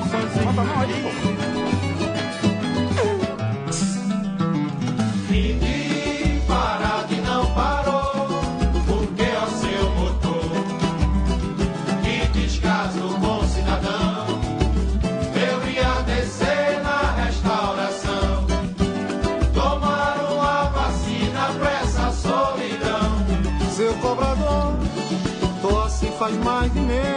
Mão, bota aí, pô. Ninguém parado e não parou, porque é o seu motor. Que descaso bom cidadão, eu ia descer na restauração. Tomar uma vacina pra essa solidão. Seu cobrador, tô assim faz mais de mês.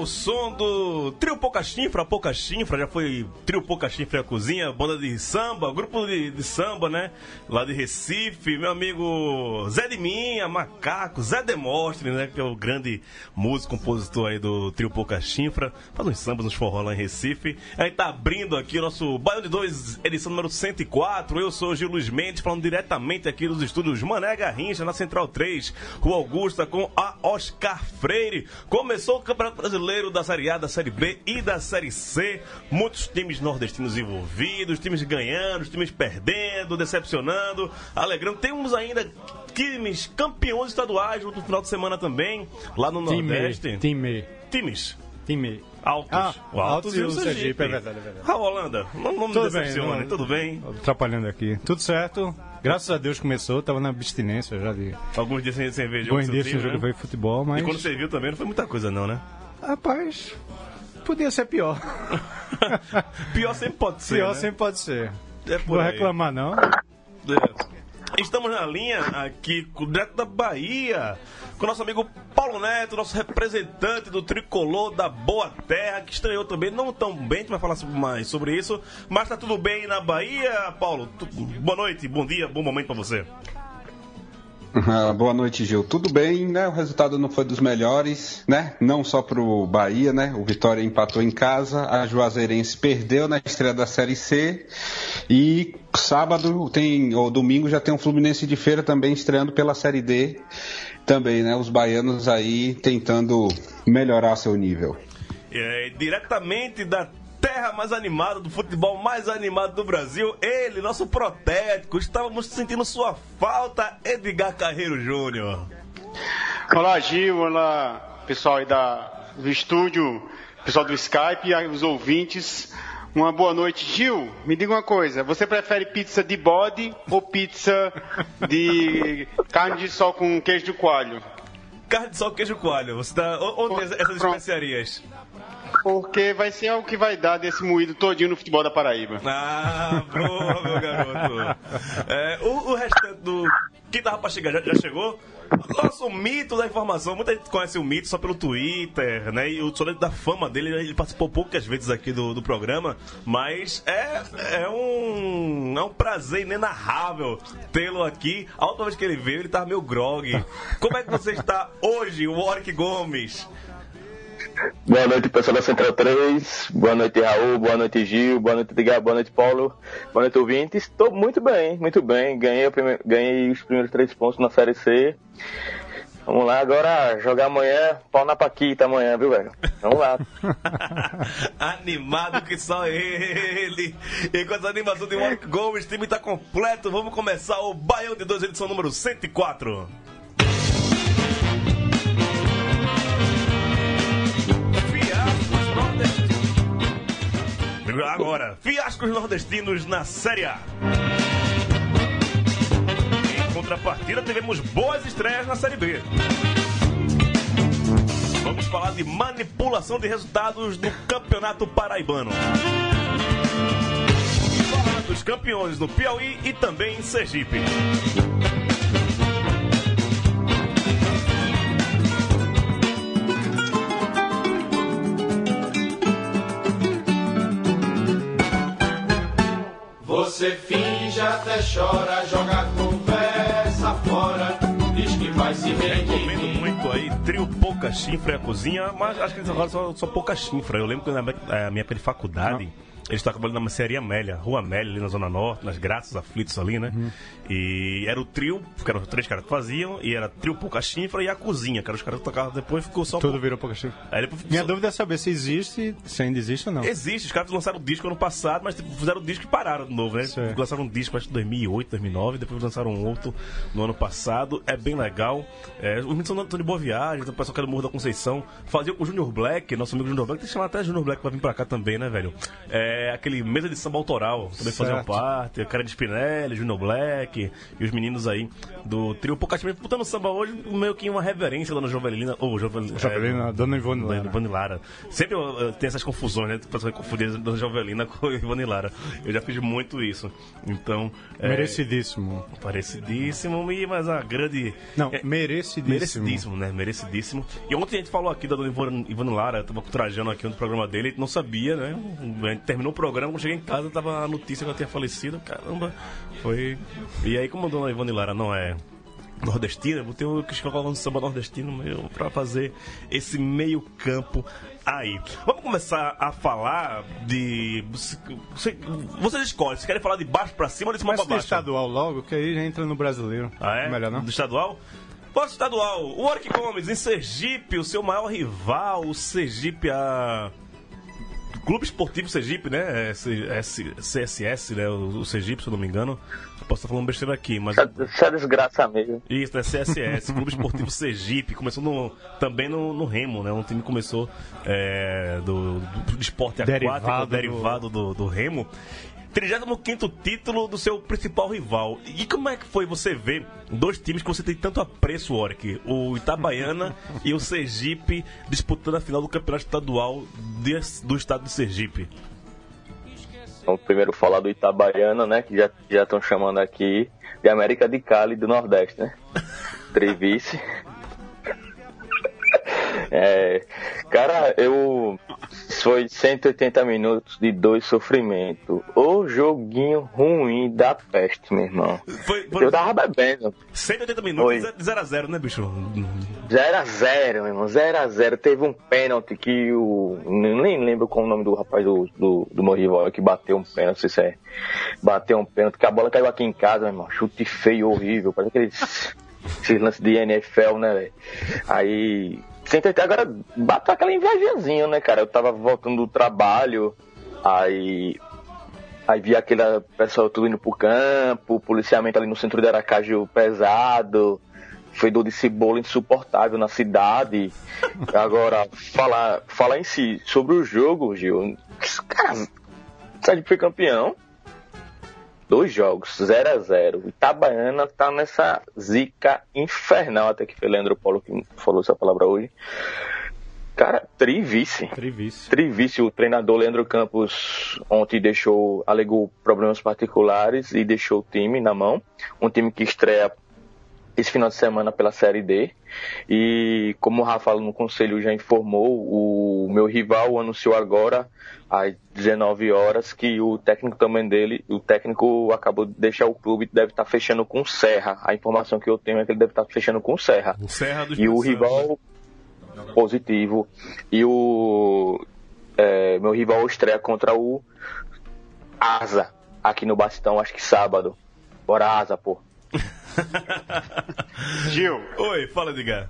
Ao som do Trio Pouca Chifra, Pouca Chifra, já foi Trio Pouca Chifra e a Cozinha, banda de samba, grupo de, de samba, né? Lá de Recife, meu amigo Zé de Minha, Macaco, Zé Demostre, né? Que é o grande músico, compositor aí do Trio Pouca Chifra, faz uns sambas, uns forró lá em Recife. A gente tá abrindo aqui o nosso Bairro de Dois, edição número 104. Eu sou o Gil Luiz Mendes, falando diretamente aqui dos estúdios Mané Garrincha, na Central 3, Rua Augusta, com a Oscar Freire. Começou o Campeonato Brasileiro da Série A, da Série B e da Série C. Muitos times nordestinos envolvidos, times ganhando, times perdendo, decepcionando, alegrando. Temos ainda times campeões estaduais no final de semana também, lá no Nordeste. Time. Times Time. altos. Ah, o Altos e o Sergipe, é verdade, é verdade. A Holanda, não, não me Tudo bem, não- tudo bem? Atrapalhando aqui. Tudo certo. Graças a Deus começou, tava na abstinência já de Alguns dias sem, bons seu dias time, sem jogo né? de futebol, mas. E quando você viu também, não foi muita coisa não, né? Rapaz, podia ser pior. Pior sempre pode ser, pior né? sempre pode ser. É por Vou aí. reclamar, não. É. Estamos na linha aqui, direto da Bahia, com o nosso amigo Paulo Neto, nosso representante do tricolor da Boa Terra, que estreou também, não tão bem, a gente vai falar mais sobre isso, mas tá tudo bem na Bahia, Paulo? Tu- boa noite, bom dia, bom momento pra você. Boa noite, Gil. Tudo bem, né? O resultado não foi dos melhores, né? Não só pro Bahia, né? O Vitória empatou em casa, a Juazeirense perdeu na estreia da Série C e sábado tem ou domingo já tem um Fluminense de Feira também estreando pela Série D. Também, né? Os baianos aí tentando melhorar seu nível. É, diretamente da terra mais animada, do futebol mais animado do Brasil, ele, nosso protético, estávamos sentindo sua falta, Edgar Carreiro Júnior. Olá, Gil. Olá, pessoal aí da, do estúdio, pessoal do Skype e os ouvintes. Uma boa noite. Gil, me diga uma coisa. Você prefere pizza de bode ou pizza de carne de sol com queijo de coalho? Carne de sol, queijo coalho. Você tá... Onde essas Pronto. especiarias? Porque vai ser o que vai dar desse moído todinho no futebol da Paraíba. Ah, boa, meu garoto. É, o, o restante do. Quem tava pra chegar já, já chegou? Nosso mito da informação. Muita gente conhece o mito só pelo Twitter, né? E o só da fama dele, ele participou poucas vezes aqui do, do programa. Mas é, é, um, é um prazer inenarrável tê-lo aqui. A última vez que ele veio, ele tava meio grog. Como é que você está hoje, Warwick Gomes? Boa noite, pessoal da Central 3. Boa noite, Raul. Boa noite, Gil. Boa noite, Edgar. Boa noite, Paulo. Boa noite, ouvintes. Estou muito bem, muito bem. Ganhei, prime- ganhei os primeiros três pontos na Série C. Vamos lá, agora jogar amanhã, pau na Paquita amanhã, viu, velho? Vamos lá. Animado que só ele. E com essa animação de Warwick Gomes, o time tá completo. Vamos começar o Baião de 2, edição número 104. Agora, fiascos nordestinos na Série A. Em contrapartida, tivemos boas estreias na Série B. Vamos falar de manipulação de resultados no Campeonato Paraibano. Falar dos campeões no Piauí e também em Sergipe. Você finge até chora, joga a conversa fora. Diz que vai se Recomendo muito aí, trio pouca chifra e a cozinha, mas acho que eles agora só, só pouca chifra. Eu lembro que na minha, eh, minha época de faculdade. Eles tocavam ali na mercearia Amélia, Rua Amélia, ali na Zona Norte, nas Graças Aflitos ali, né? E era o trio, que eram os três caras que faziam, e era trio pouca chifra e a cozinha, que eram os caras que tocavam depois ficou só. Tudo virou pouca chifra. Aí depois Minha só- dúvida é saber se existe, se ainda existe ou não. Existe, os caras lançaram o disco ano passado, mas tipo, fizeram o disco e pararam de novo, né? Certo. Lançaram um disco, acho que em 2008, 2009, depois lançaram um outro no ano passado. É bem legal. É, os meninos são de boa viagem, então o pessoal que era do Morro da Conceição. Fazia o Junior Black, nosso amigo Junior Black, tem que chamar até Junior Black pra vir pra cá também, né, velho? É, aquele mesa de samba autoral, também faziam parte. Cara de Spinelli, Junior Black e os meninos aí do trio Poucamente botando samba hoje, meio que uma reverência da Dona Jovelina. Ou Jovelina. Jovelina, Dona Ivone Lara. Ivone Lara. Sempre eu, tem essas confusões, né? O pessoal confundir Dona Jovelina com Ivone Lara. Eu já fiz muito isso. Então. é, Merecidíssimo. E- mas a grande. Não, é, merecidíssimo. Merecidíssimo, né? Merecidíssimo. E ontem a gente falou aqui da Dona Ivone, Ivone Lara, eu tava trajando aqui no programa dele, a gente não sabia, né? A gente terminou o programa, quando cheguei em casa, tava a notícia que ela tinha falecido, caramba. Foi. E aí, como a Dona Ivone Lara não é nordestina, botei o que colocar um samba nordestino pra fazer esse meio campo aí. Vamos começar a falar de. Você, vocês escolhem, vocês querem falar de baixo pra cima ou de cima do baixo? estadual logo, que aí já entra no brasileiro. Ah, é? Melhor não? Do estadual? Posso estadual. O Warwick Gomes, em Sergipe, o seu maior rival, o Sergipe, a. Clube Esportivo Sergipe, né? É, C- S- CSS, né? O, Sergipe, se eu não me engano. Posso estar falando besteira aqui, mas. Isso é- é desgraça mesmo. Isso, é CSS, Clube Esportivo Sergipe. Começou no- também no, no Remo, né? Um time que começou é, do, do, do esporte aquático, Derivado do- derivado do, do Remo. 35 título do seu principal rival. E como é que foi você ver dois times que você tem tanto apreço, Oric? O Itabaiana e o Sergipe disputando a final do campeonato estadual de- do estado de Sergipe. Vamos primeiro falar do Itabaiana, né? Que já já estão chamando aqui de América de Cali do Nordeste, né? Trevice. É, cara, eu. Foi 180 minutos de dois sofrimento. O joguinho ruim da peste, meu irmão. Foi, foi Eu tava bebendo. 180 minutos, Oi. 0x0, né, bicho? 0x0, meu irmão. 0x0. Teve um pênalti que o. Nem lembro qual o nome do rapaz do, do, do meu rival que bateu um pênalti, não sei se é. Bateu um pênalti, que a bola caiu aqui em casa, meu irmão. Chute feio, horrível. Parece aqueles. Esses lances de NFL, né, velho? Aí. Agora bateu aquela invejazinha, né, cara? Eu tava voltando do trabalho, aí. Aí vi aquele pessoal tudo indo pro campo, policiamento ali no centro de Aracaju pesado, fedor de cebola insuportável na cidade. Agora, falar, falar em si sobre o jogo, Gil. Cara, Sérgio foi campeão. Dois jogos, 0 a 0 Itabaiana tá nessa zica infernal, até que foi Leandro Paulo que falou essa palavra hoje. Cara, trivice. Trivice. Trivice, o treinador Leandro Campos ontem deixou, alegou problemas particulares e deixou o time na mão. Um time que estreia esse final de semana pela Série D. E como o Rafa no conselho já informou, o meu rival anunciou agora às 19 horas que o técnico também dele, o técnico acabou de deixar o clube, deve estar fechando com Serra. A informação que eu tenho é que ele deve estar fechando com Serra. O Serra do E o rival positivo. E o é, meu rival estreia contra o Asa, aqui no Bastão, acho que sábado. Bora, Asa, pô. Gil, Oi, fala, Edgar.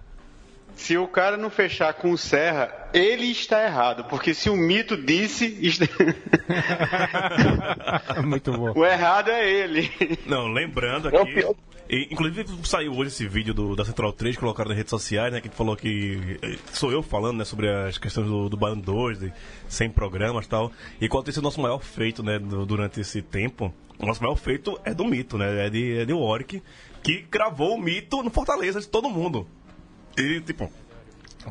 se o cara não fechar com o Serra, ele está errado. Porque se o mito disse, isto- Muito bom. o errado é ele. Não, lembrando Não, aqui. pior- e, inclusive saiu hoje esse vídeo do, da Central 3, colocaram nas redes sociais, né? Que falou que. eh, Sou eu falando, né? Sobre as questões do, do Baiano 2, de 100 programas e tal. E qual tem sido o nosso maior feito, né? do- durante esse tempo. O nosso maior feito é do mito, né? É de, é de Warwick, que gravou o mito no Fortaleza de todo mundo. E, tipo.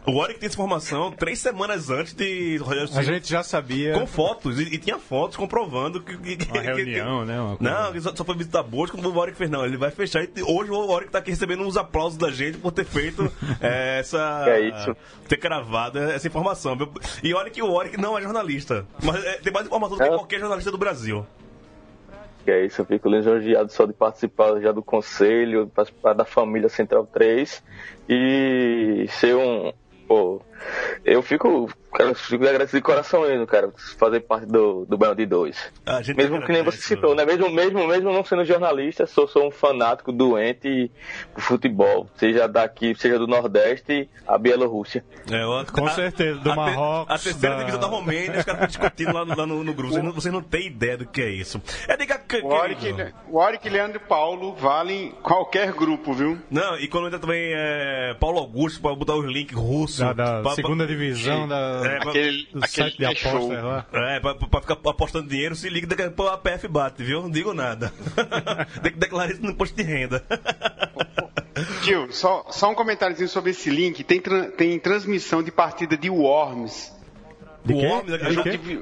O Warwick tem essa informação três semanas antes de Rogério A gente já sabia. com fotos, e, e tinha fotos comprovando que. que- que- Uma reunião, né? Uma coisa. Não, que só, só foi visitar Boas quando o Warwick fez. Não, ele vai fechar. E hoje o Warwick tá aqui recebendo uns aplausos da gente por ter feito eh, essa. Que é isso? Ter gravado essa informação. viu? E olha que o Warwick não é jornalista. Mas eh, tem mais informação do que É. qualquer jornalista do Brasil. Que é isso, eu fico lisonjeado só de participar já do conselho, participar da família Central 3 e ser um. Pô, eu fico, cara, fico agradecido de coração mesmo, cara, fazer parte do, do Baião de Dois. A gente Mesmo que nem você citou, né? Mesmo, mesmo, mesmo não sendo jornalista, sou, sou um fanático doente por futebol. Seja daqui, seja do Nordeste, a Bielorrússia. É, eu- Com a- certeza, do a Marrocos, A terceira da- divisão da Romênia, os caras estão discutindo lá no, lá no, no grupo. Vocês não, vocês não têm ideia do que é isso. É diga que. O Oric, o Oric, Leandro e Paulo valem qualquer grupo, viu? Não, e quando entra também é, Paulo Augusto pra botar os links russos. Da, da pra- segunda divisão da, É, pra- Aquele, do aquele site de lá. É, pra, pra ficar apostando dinheiro, se liga daqui a pouco a PF bate, viu? Não digo nada. Tem que declarar isso no imposto de renda. Gil, só, só um comentáriozinho sobre esse link. Tem, tem transmissão de partida de Worms. De aquele jogo de,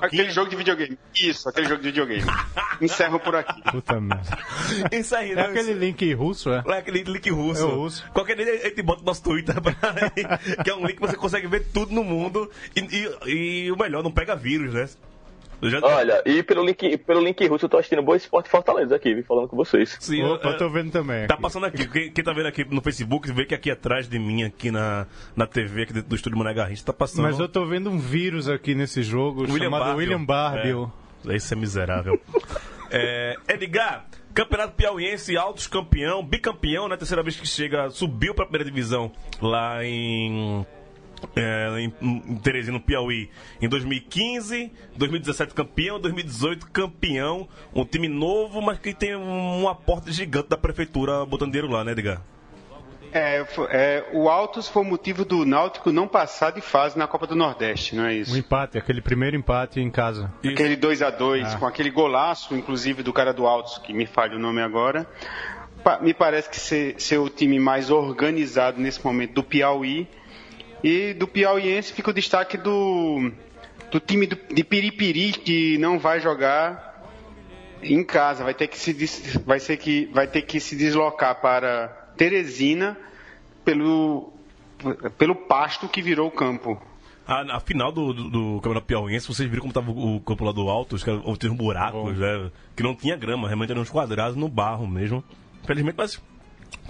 Aquele jogo de videogame. Isso, aquele jogo de videogame. Encerro por aqui. Puta merda. Isso aí, É né? aquele link russo, é? É aquele link russo. É o russo. Qualquer dia a gente bota no nosso Twitter, pra- que é um link que você consegue ver tudo no mundo. E, e- e o melhor, não pega vírus, né? Eu já- Olha, e pelo link, pelo link russo eu tô assistindo Boa Esporte Fortaleza aqui, vi falando com vocês. Sim, Opa, é- eu tô vendo também. Tá aqui. passando aqui. Quem, quem tá vendo aqui no Facebook, vê que aqui atrás de mim, aqui na, na TV, aqui dentro do estúdio Mané Garrincha, tá passando. Mas eu tô vendo um vírus aqui nesse jogo William chamado Barbio. William Barbio. É, esse é miserável. é, Edgar, Campeonato Piauiense, Altos campeão, bicampeão, né? Terceira vez que chega, subiu pra primeira divisão lá em. É, em, em Teresina, no Piauí, em 2015, 2017 campeão, 2018 campeão, um time novo, mas que tem um aporte gigante da prefeitura botando dinheiro lá, né, Edgar? É, é, o Altos foi o motivo do Náutico não passar de fase na Copa do Nordeste, não é Um isso? empate, aquele primeiro empate em casa. Aquele 2 a 2 com aquele golaço, inclusive, do cara do Altos, que me falha o nome agora. Pa- me parece que ser, ser o time mais organizado nesse momento do Piauí. E do Piauiense fica o destaque do, do time do- de Piripiri, que não vai jogar em casa, vai ter que se, vai ser que, vai ter que se deslocar para Teresina pelo, pelo pasto que virou o campo. A, a final do, do, do Campeonato Piauiense, vocês viram como tava o, o campo lá do alto, os caras tinham buracos, né? Que não tinha grama, realmente eram uns quadrados no barro mesmo. Felizmente, mas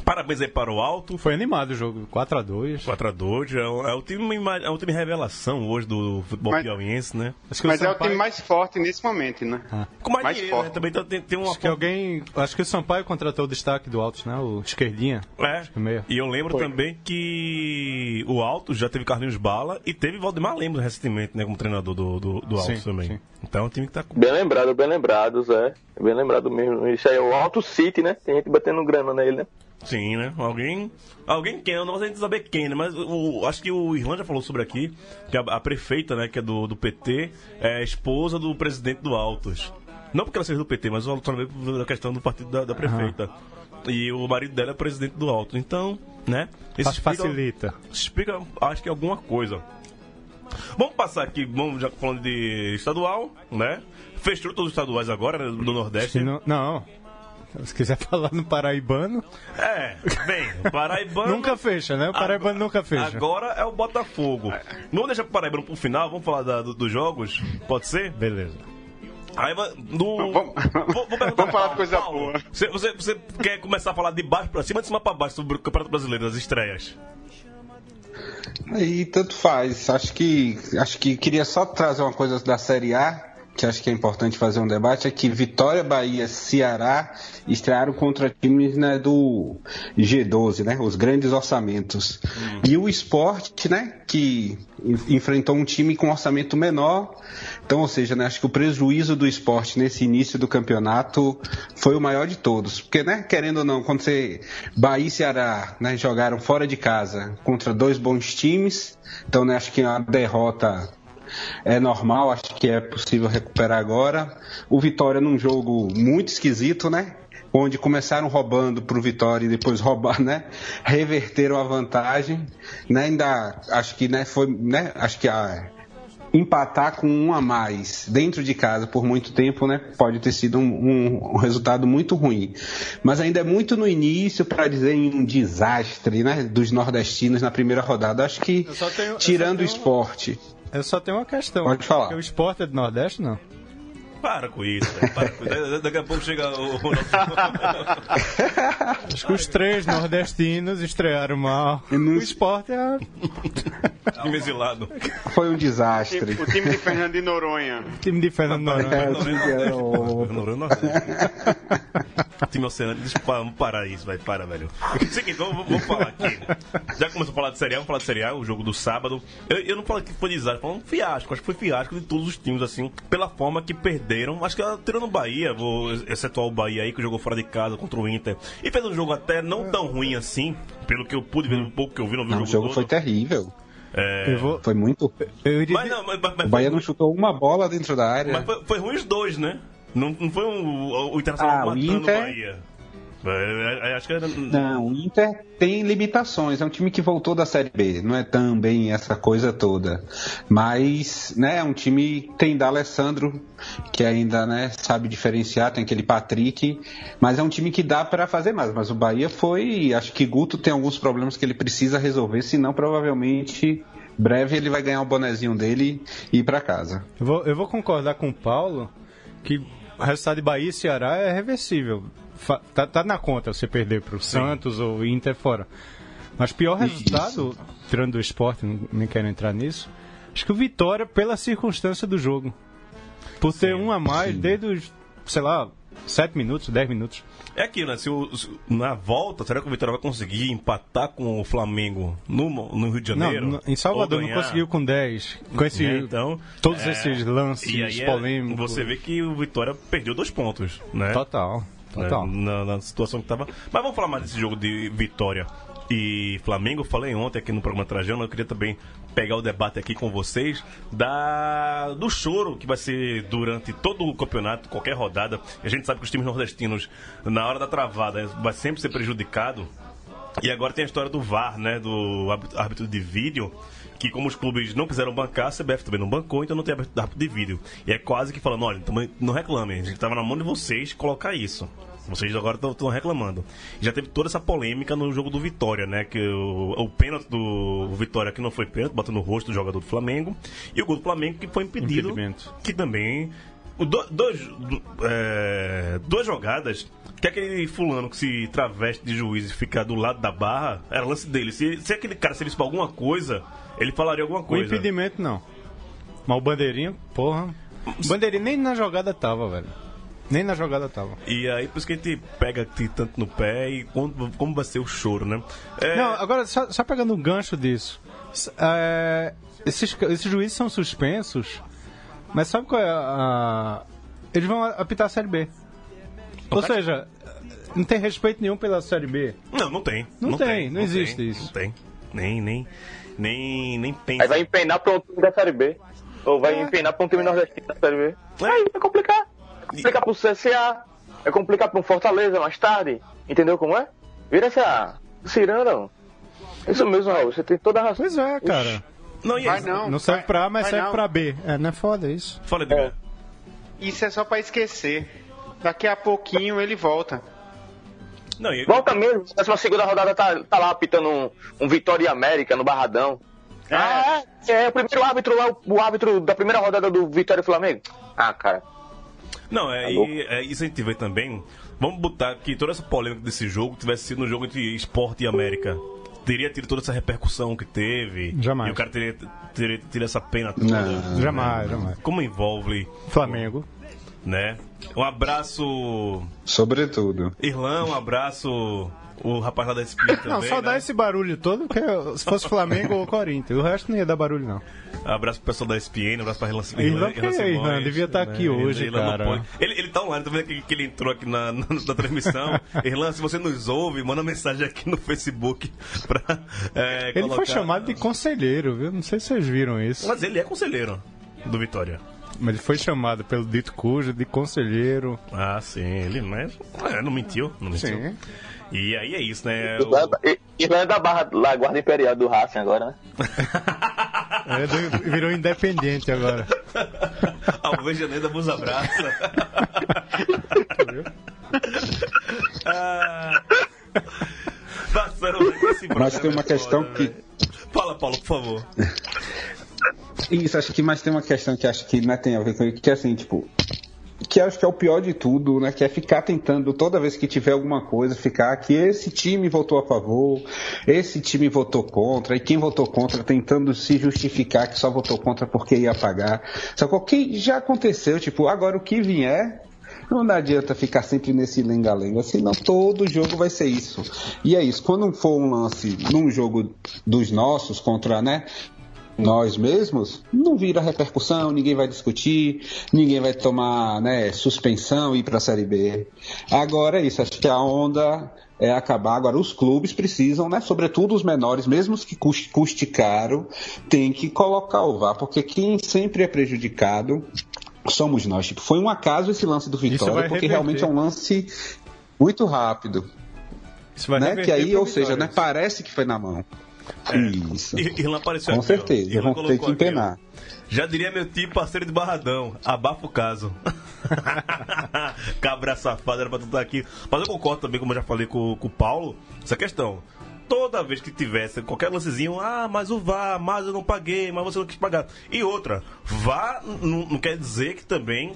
parabéns aí para o alto. Foi animado o jogo, 4x2. 4x2, é, é, o time, é o time revelação hoje do futebol Mas- piauiense, né? Acho que Mas é o Sampaio- time mais forte nesse momento, né? Com mais, Mais dinheiro, forte. né? Também tem, tem uma Acho que alguém. Acho que o Sampaio contratou o destaque do Altos, né? O Esquerdinha. É. que meio. E eu lembro também que o Alto já teve Carlinhos Bala e teve Valdemar Lemos recentemente, né, como treinador do, do, do Alto Sim, também. sim. Então é um time que tá com. Bem lembrado, bem lembrado, Zé. Bem lembrado mesmo. Isso aí é o Alto City, né? Tem gente batendo grana nele, né? Sim, né? Alguém. Alguém quem, eu não sei saber quem, né? Mas o, acho que o Irlanda já falou sobre aqui, que a, a prefeita, né, que é do, do PT, é esposa do presidente do Altos. Não porque ela seja do PT, mas o também da questão do partido da, da prefeita. E o marido dela é presidente do Alto. Então, né? Isso Fa- Facilita. explica, acho que alguma coisa. Vamos passar aqui, vamos já falando de estadual, né? Fechou todos os estaduais agora, né, do Nordeste. Não, não. Se quiser falar no Paraibano, É, bem, o Paraibano. nunca fecha, né? O Paraibano nunca fecha. Agora é o Botafogo. Vamos deixar o Paraibano pro final, vamos falar da- do- dos jogos? Pode ser? Beleza. Aí vai. Do... Vamos- Vou- vou perguntar vamos falar de coisa Paulo. boa. Você, você, você quer começar a falar de baixo pra cima ou de cima pra baixo sobre o Campeonato Brasileiro, das estreias? Aí tanto faz. Acho que acho que queria só trazer uma coisa da Série A, que acho que é importante fazer um debate, é que Vitória, Bahia, Ceará estrearam contra times né, do G12, né? Os grandes orçamentos. E o esporte, né? Que en- enfrentou um time com orçamento menor. Então, ou seja, né, acho que o prejuízo do esporte nesse início do campeonato foi o maior de todos. Porque, né, querendo ou não, quando você. Bahia e Ceará né, jogaram fora de casa contra dois bons times. Então, né, acho que a derrota é normal, acho que é possível recuperar agora. O Vitória num jogo muito esquisito, né? Onde começaram roubando pro Vitória e depois roubar, né? Reverteram a vantagem, né? Ainda acho que, né, foi, né? Acho que a empatar com um a mais dentro de casa por muito tempo, né? Pode ter sido um, um- um resultado muito ruim. Mas ainda é muito no início para dizer em um desastre, né? Dos nordestinos na primeira rodada. Acho que tenho- tirando o esporte. Eu só tenho uma questão. Pode falar. O esporte é do Nordeste, não? Para com isso, velho. Para com isso. Daqui a pouco chega o Ronaldo. Acho que os três nordestinos estrearam mal. O esporte é. Mesilado. Foi um desastre. O time de Fernando de Noronha. Time de Fernando Noronha. É, o time que era o- Noronha. Time Oceano, deixa eu pa- vamos parar isso, vai, para, velho. Seguinte, vamos, vamos falar aqui. Já começou a falar de Série A, vamos falar de Série A, o jogo do sábado. Eu, eu não falei que foi desastre, falei um fiasco. Acho que foi fiasco de todos os times, assim, pela forma que perderam. Acho que tirando o Bahia, vou excetuar o Bahia aí, que jogou fora de casa contra o Inter. E fez um jogo até não tão ruim assim, pelo que eu pude ver um pouco que eu vi, não vi Não, o o jogo jogo todo. foi terrível. É, Eu vou. Foi muito. Eu iria. Mas não, mas, mas, O Bahia não chutou uma bola dentro da área. mas foi, foi ruim os dois, né? Não, não foi um, o, o Internacional Ah, o matando Inter- o Bahia. É, é, acho que era. Não, o Inter tem limitações. É um time que voltou da Série B. Não é também essa coisa toda. Mas, né, é um time tem da Alessandro, que ainda, né, sabe diferenciar. Tem aquele Patrick. Mas é um time que dá para fazer mais. Mas o Bahia foi. Acho que Guto tem alguns problemas que ele precisa resolver. Senão, provavelmente, breve ele vai ganhar o bonezinho dele e ir para casa. Eu vou, eu vou concordar com o Paulo que o resultado de Bahia e Ceará é reversível. Tá, tá na conta você perder pro Santos ou Inter fora. Mas pior resultado, tirando do esporte, não- nem quero entrar nisso, acho que o Vitória pela circunstância do jogo. Por ter um a mais sim. desde os, sei lá, 7 minutos, 10 minutos. É aquilo, né? Se, o- se- na volta, será que o Vitória vai conseguir empatar com o Flamengo no, no Rio de Não, Janeiro? no- em Salvador não conseguiu com 10. Com esse, Né? Então, todos é, esses lances é- polêmicos. Você vê que o Vitória perdeu dois pontos, né? Total, né, total. Na, na situação que tava. Mas vamos falar mais desse jogo de Vitória e Flamengo. Falei ontem aqui no programa Trajano, eu queria também pegar o debate aqui com vocês da do choro que vai ser durante todo o campeonato, qualquer rodada. A gente sabe que os times nordestinos, na hora da travada, vai sempre ser prejudicado. E agora tem a história do VAR, né? Do árbitro de vídeo. Que como os clubes não quiseram bancar, a CBF também não bancou, então não tem árbitro de vídeo. E é quase que falando, olha, também não reclamem, a gente tava na mão de vocês colocar isso. Vocês agora estão reclamando. Já teve toda essa polêmica no jogo do Vitória, né? Que o, o pênalti do Vitória que não foi pênalti, bateu no rosto do jogador do Flamengo. E o gol do Flamengo que foi impedido. Impedimento. Que também. O do- dois, do- é, duas jogadas que aquele fulano que se traveste de juiz e fica do lado da barra, era lance dele. Se, se aquele cara servisse pra alguma coisa, ele falaria alguma O coisa. impedimento não. Mas o bandeirinha, porra. O bandeirinha nem na jogada tava, velho. Nem na jogada tava. E aí, por isso que a gente pega aqui tanto no pé e como, como vai ser o choro, né? É, Não, agora, só, só pegando um gancho disso. É, esses, esses juízes são suspensos, mas sabe qual é a. eles vão apitar a Série B. Ou cara- seja, não tem respeito nenhum pela Série B. Não, não tem. Não tem, não existe tem, isso. Não tem. Nem, nem, nem, nem pensa. Aí vai empenar pra um time da Série B. Ou vai empenar pra um time nordestino da Série B. Aí vai complicar. Vai complicar pro CSA. Vai complicar pra um Fortaleza mais tarde. Entendeu como é? Vira essa ciranda. Isso mesmo, Raul. Você tem toda a razão. Pois é, cara. Não, e Vai aí? não. Não serve vai- pra A, mas serve não. pra B. É, não é foda isso. Fala, Edgar. Isso é só pra esquecer. Daqui a pouquinho ele volta. Não, e- Volta mesmo. Essa segunda rodada tá, tá lá apitando um, um Vitória e América no Barradão. Ah, é, é o primeiro árbitro lá, o, o árbitro da primeira rodada do Vitória e Flamengo. Ah, cara. Não, é, Tá e, é isso a gente vê também. Vamos botar que toda essa polêmica desse jogo tivesse sido no jogo entre esporte e América. Teria tido toda essa repercussão que teve. Jamais. E o cara teria, teria tido essa pena toda. Não. Jamais, jamais. Como envolve, Flamengo. né? Um abraço, Sobretudo. Irlão, um abraço, o rapaz lá da SPN também. Não, só né? dá esse barulho todo, porque se fosse Flamengo ou Corinthians. O resto não ia dar barulho, não. Abraço pro pessoal da SPN, abraço pra Irlan Irlan, é, Irlan? Devia estar aqui hoje, Irlan cara. pode. Ele, ele tá online, tá vendo que, que ele entrou aqui na, na, na transmissão. Irlan, se você nos ouve, manda mensagem aqui no Facebook pra. é, Ele foi chamado de conselheiro, viu? Não sei se vocês viram isso. Mas ele é conselheiro do Vitória. Mas ele foi chamado pelo dito cujo de conselheiro. Ah, sim, ele mas, é, não mentiu, não mentiu. Sim. E aí é isso, né? O- Irlanda, Irlanda da Barra, lá, guarda imperial do Racing agora, né? É, virou independente agora. Alvejaneira vos abraça. ah, passando esse Mas tem uma questão foda, que- velho. Fala, Paulo, por favor. Isso, acho que mais tem uma questão que acho que não tem a ver com isso, que é assim, tipo, que acho que é o pior de tudo, né? Que é ficar tentando toda vez que tiver alguma coisa, ficar que esse time votou a favor, esse time votou contra, e quem votou contra tentando se justificar que só votou contra porque ia pagar. Só que já aconteceu, tipo, agora o que vier, não adianta ficar sempre nesse lenga-lenga, senão todo jogo vai ser isso. E é isso, quando for um lance num jogo dos nossos contra, né? Nós mesmos, não vira repercussão, ninguém vai discutir, ninguém vai tomar né, suspensão e ir para a Série B. Agora é isso, acho que a onda é acabar. Agora, os clubes precisam, né, sobretudo os menores, mesmo os que custe, custe caro, tem que colocar o VAR, porque quem sempre é prejudicado somos nós. Tipo, foi um acaso esse lance do Vitória, porque realmente é um lance muito rápido. Isso vai Né? Que aí, ou seja, né, parece que foi na mão. Isso. Ir- Irlan apareceu Com aqui, ó. certeza, Irlan vão ter que aqui, ó. empenar. Já diria meu tio parceiro de Barradão, abafa o caso. Cabra safado, era pra tu estar aqui. Mas eu concordo também, como eu já falei com, com o Paulo, essa questão. Toda vez que tivesse qualquer lancezinho, ah, mas o VAR, mas eu não paguei, mas você não quis pagar. E outra, n- não quer dizer que também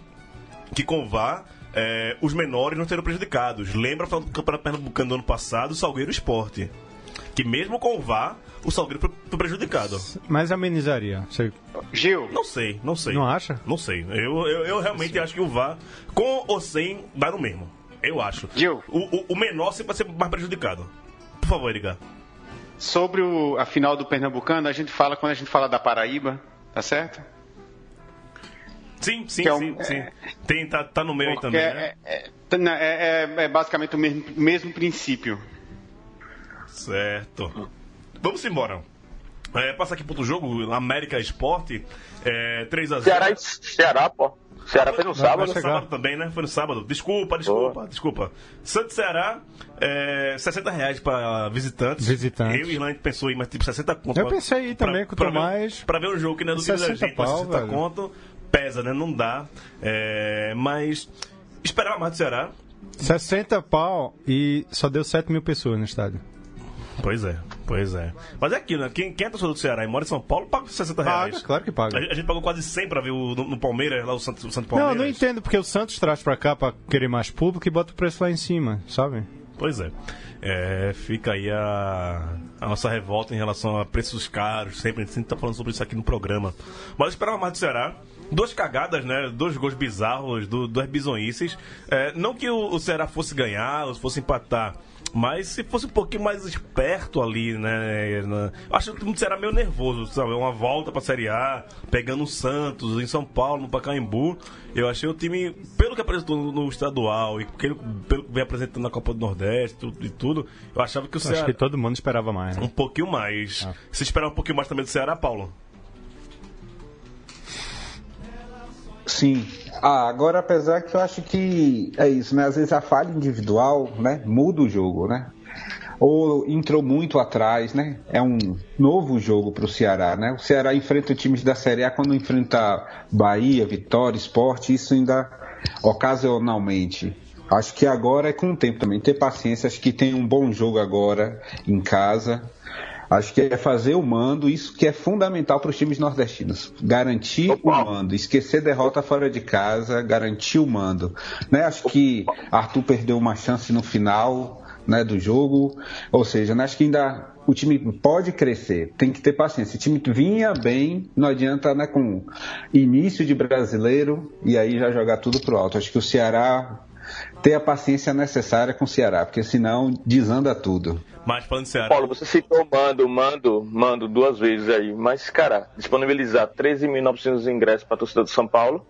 que com VAR é, os menores não serão prejudicados. Lembra do Campeonato Pernambucano do ano passado, Salgueiro Esporte. Que mesmo com o VAR, o Salgueiro foi, prejudicado. Mas amenizaria. Você Gil, Não sei, não sei. não acha? Não sei. Eu, eu, eu realmente acho que o VAR, com ou sem, dá no mesmo. Eu acho. Gil. O, o, o menor sempre vai ser mais prejudicado. Por favor, Edgar. sobre o- a final do Pernambucano, a gente fala quando a gente fala da Paraíba, tá certo? Sim, sim, é um- sim, sim. Tem, tá, tá no meio aí também, né? é, é- na- é- é- é basicamente o mesmo, mesmo princípio. Certo. Vamos embora. É, passa aqui pro outro jogo, América Esporte, é, 3x0. Ceará, e- Ceará, pô. Ceará fez no sábado. chegar. Sábado também, né? Foi no sábado. Desculpa, desculpa, desculpa. Santos Ceará, é, 60 reais pra visitantes. Visitantes. Eu e Irlande pensou em mais tipo 60 conto. Eu pensei aí também, quanto pra ver- mais- Pra ver um jogo que não é do time da 60 gente, mas pau, 60 velho. conto pesa, né? Não dá. É, mas esperava mais do Ceará. 60 pau e só deu 7 mil pessoas no estádio. Pois é, pois é. Mas é aquilo, né? Quem, quem é torcedor do Ceará e mora em São Paulo paga 60 reais. Paga, claro que paga. A, gente- a gente pagou quase 100 pra ver o, no, no Palmeiras, lá o Santos, o Santos Não, Palmeiras. eu não entendo porque o Santos traz pra cá pra querer mais público e bota o preço lá em cima, sabe? Pois é. É, fica aí a, a nossa revolta em relação a preços caros. Sempre, a gente sempre tá falando sobre isso aqui no programa. Mas eu esperava mais do Ceará. Duas cagadas, né? Dois gols bizarros, do, duas bizonhices. É, não que o, o Ceará fosse ganhar ou fosse empatar. Mas se fosse um pouquinho mais esperto ali, né? na- Eu acho que o time do Ceará meio nervoso, sabe? Uma volta pra Série A, pegando o Santos em São Paulo, no Pacaembu. Eu achei o time, pelo que apresentou no, estadual e pelo, pelo que vem apresentando na Copa do Nordeste tudo, e tudo, eu achava que o Acho Ceará. que todo mundo esperava mais, Um né? pouquinho mais. Você esperava um pouquinho mais também do Ceará, Paulo? Sim. Ah, agora apesar que eu acho que é isso, né? Às vezes a falha individual, né, muda o jogo, né? Ou entrou muito atrás, né? É um novo jogo para o Ceará, né? O Ceará enfrenta times da Série A quando enfrenta Bahia, Vitória, Esporte, isso ainda ocasionalmente. Acho que agora é com o tempo também. Ter paciência, acho que tem um bom jogo agora em casa. Acho que é fazer o mando, isso que é fundamental para os times nordestinos. Garantir o mando, esquecer derrota fora de casa, garantir o mando. Né? Acho que Arthur perdeu uma chance no final né, do jogo, ou seja, né, acho que ainda o time pode crescer, tem que ter paciência. O time vinha bem, não adianta né, com início de brasileiro e aí já jogar tudo pro alto. Acho que o Ceará ter a paciência necessária com o Ceará, porque senão desanda tudo. Mas falando de Ceará. Paulo, você citou mando, mando, mando duas vezes aí. Mas, cara, disponibilizar 13.900 ingressos para torcida do São Paulo,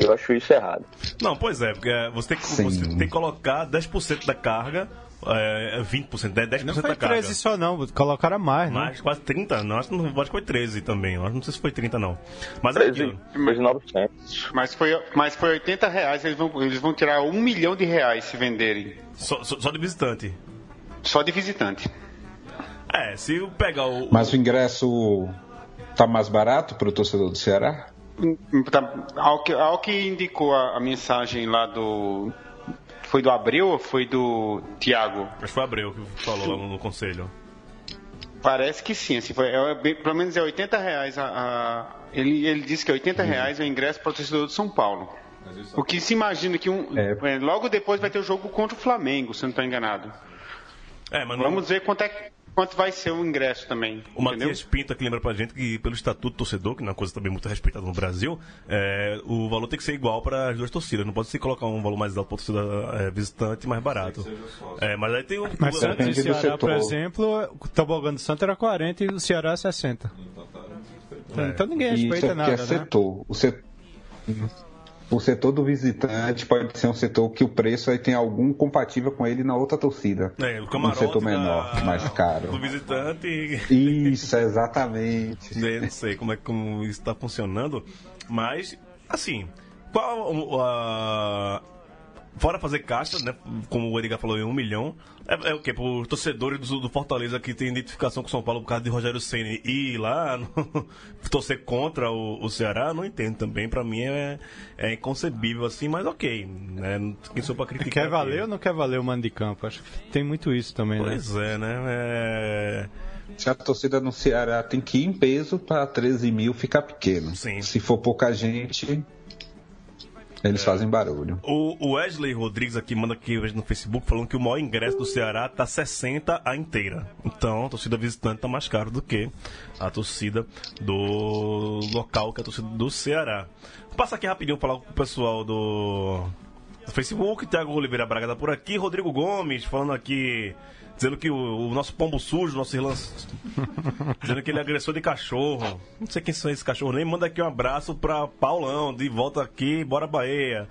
eu acho isso errado. Não, pois é, porque você tem que, Sim. você tem que colocar 10% da carga, é, 20%, 10% Não da foi carga. 13 só não, colocaram a mais, né? Mais quase 30, não, acho acho que foi 13 também. eu acho- Não sei se foi 30, não. Mas é aquilo. 13.900. Mas foi, mas foi 80 reais, eles vão, eles vão tirar um milhão de reais se venderem. Só, só, só de visitante. Só de visitante. É, se eu pegar o. Mas o ingresso tá mais barato para o torcedor do Ceará? Tá, ao, que, ao que indicou a, a mensagem lá do. Foi do Abreu ou foi do Tiago? Acho que foi o Abreu que falou lá no, no conselho. Parece que sim, assim, foi, é, bem- pelo menos é 80 reais. A, a- ele, ele disse que é 80 reais o ingresso para o torcedor de São Paulo. Porque se imagina que um, é, logo depois vai ter o jogo contra o Flamengo, se eu não estou enganado. É, mas não- Vamos ver quanto, é, que- quanto vai ser o ingresso também. O Matias Pinto aqui lembra pra gente que, pelo Estatuto Torcedor, que é uma coisa também muito respeitada no Brasil, é, o valor tem que ser igual para as duas torcidas. Não pode se colocar um valor mais alto para torcida é, visitante e mais barato. É, mas aí tem o. Mas o- Santos e Ceará, por exemplo, o tobogã do Santos era 40 e o Ceará 60. Então ninguém Isso respeita é porque nada, é né? setor. O setor. O setor do visitante pode ser um setor que o preço aí tem algum compatível com ele na outra torcida. É, o um camarote setor menor, da- mais caro. do visitante. Isso, exatamente. Eu não sei como é que como isso está funcionando, mas assim, qual o- a fora fazer caixa, né? Como o Edgar falou, em um milhão. É, é o quê? Para os torcedores do, do Fortaleza que tem identificação com o São Paulo por causa de Rogério Ceni e ir lá no- torcer contra o, o Ceará, não entendo também. Para mim é, é inconcebível assim, mas ok. Né? Quem sou para criticar? Quer aqui? valer ou não quer valer o mando de campo? Acho que tem muito isso também, né? Pois é, né? É... Se a torcida no Ceará tem que ir em peso para 13 mil ficar pequeno. Se for pouca gente, eles fazem barulho. O Wesley Rodrigues aqui manda aqui no Facebook falando que o maior ingresso do Ceará tá 60 a inteira. Então a torcida visitante tá mais caro do que a torcida do local, que é a torcida do Ceará. Vou passar aqui rapidinho falar com o pessoal do, do Facebook. Thiago Oliveira Braga tá por aqui. Rodrigo Gomes falando aqui. Dizendo que o, o nosso pombo sujo, nosso irlã. dizendo que ele é agressor de cachorro. Não sei quem são esses cachorros nem. Manda aqui um abraço pra Paulão, de volta aqui, bora Bahia.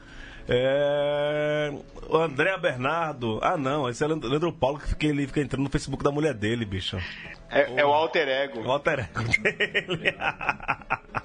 É... O André Bernardo. Ah, não, esse é o Leandro Paulo que fica, ele fica entrando no Facebook da mulher dele, bicho. É, é o alter ego. O alter ego dele.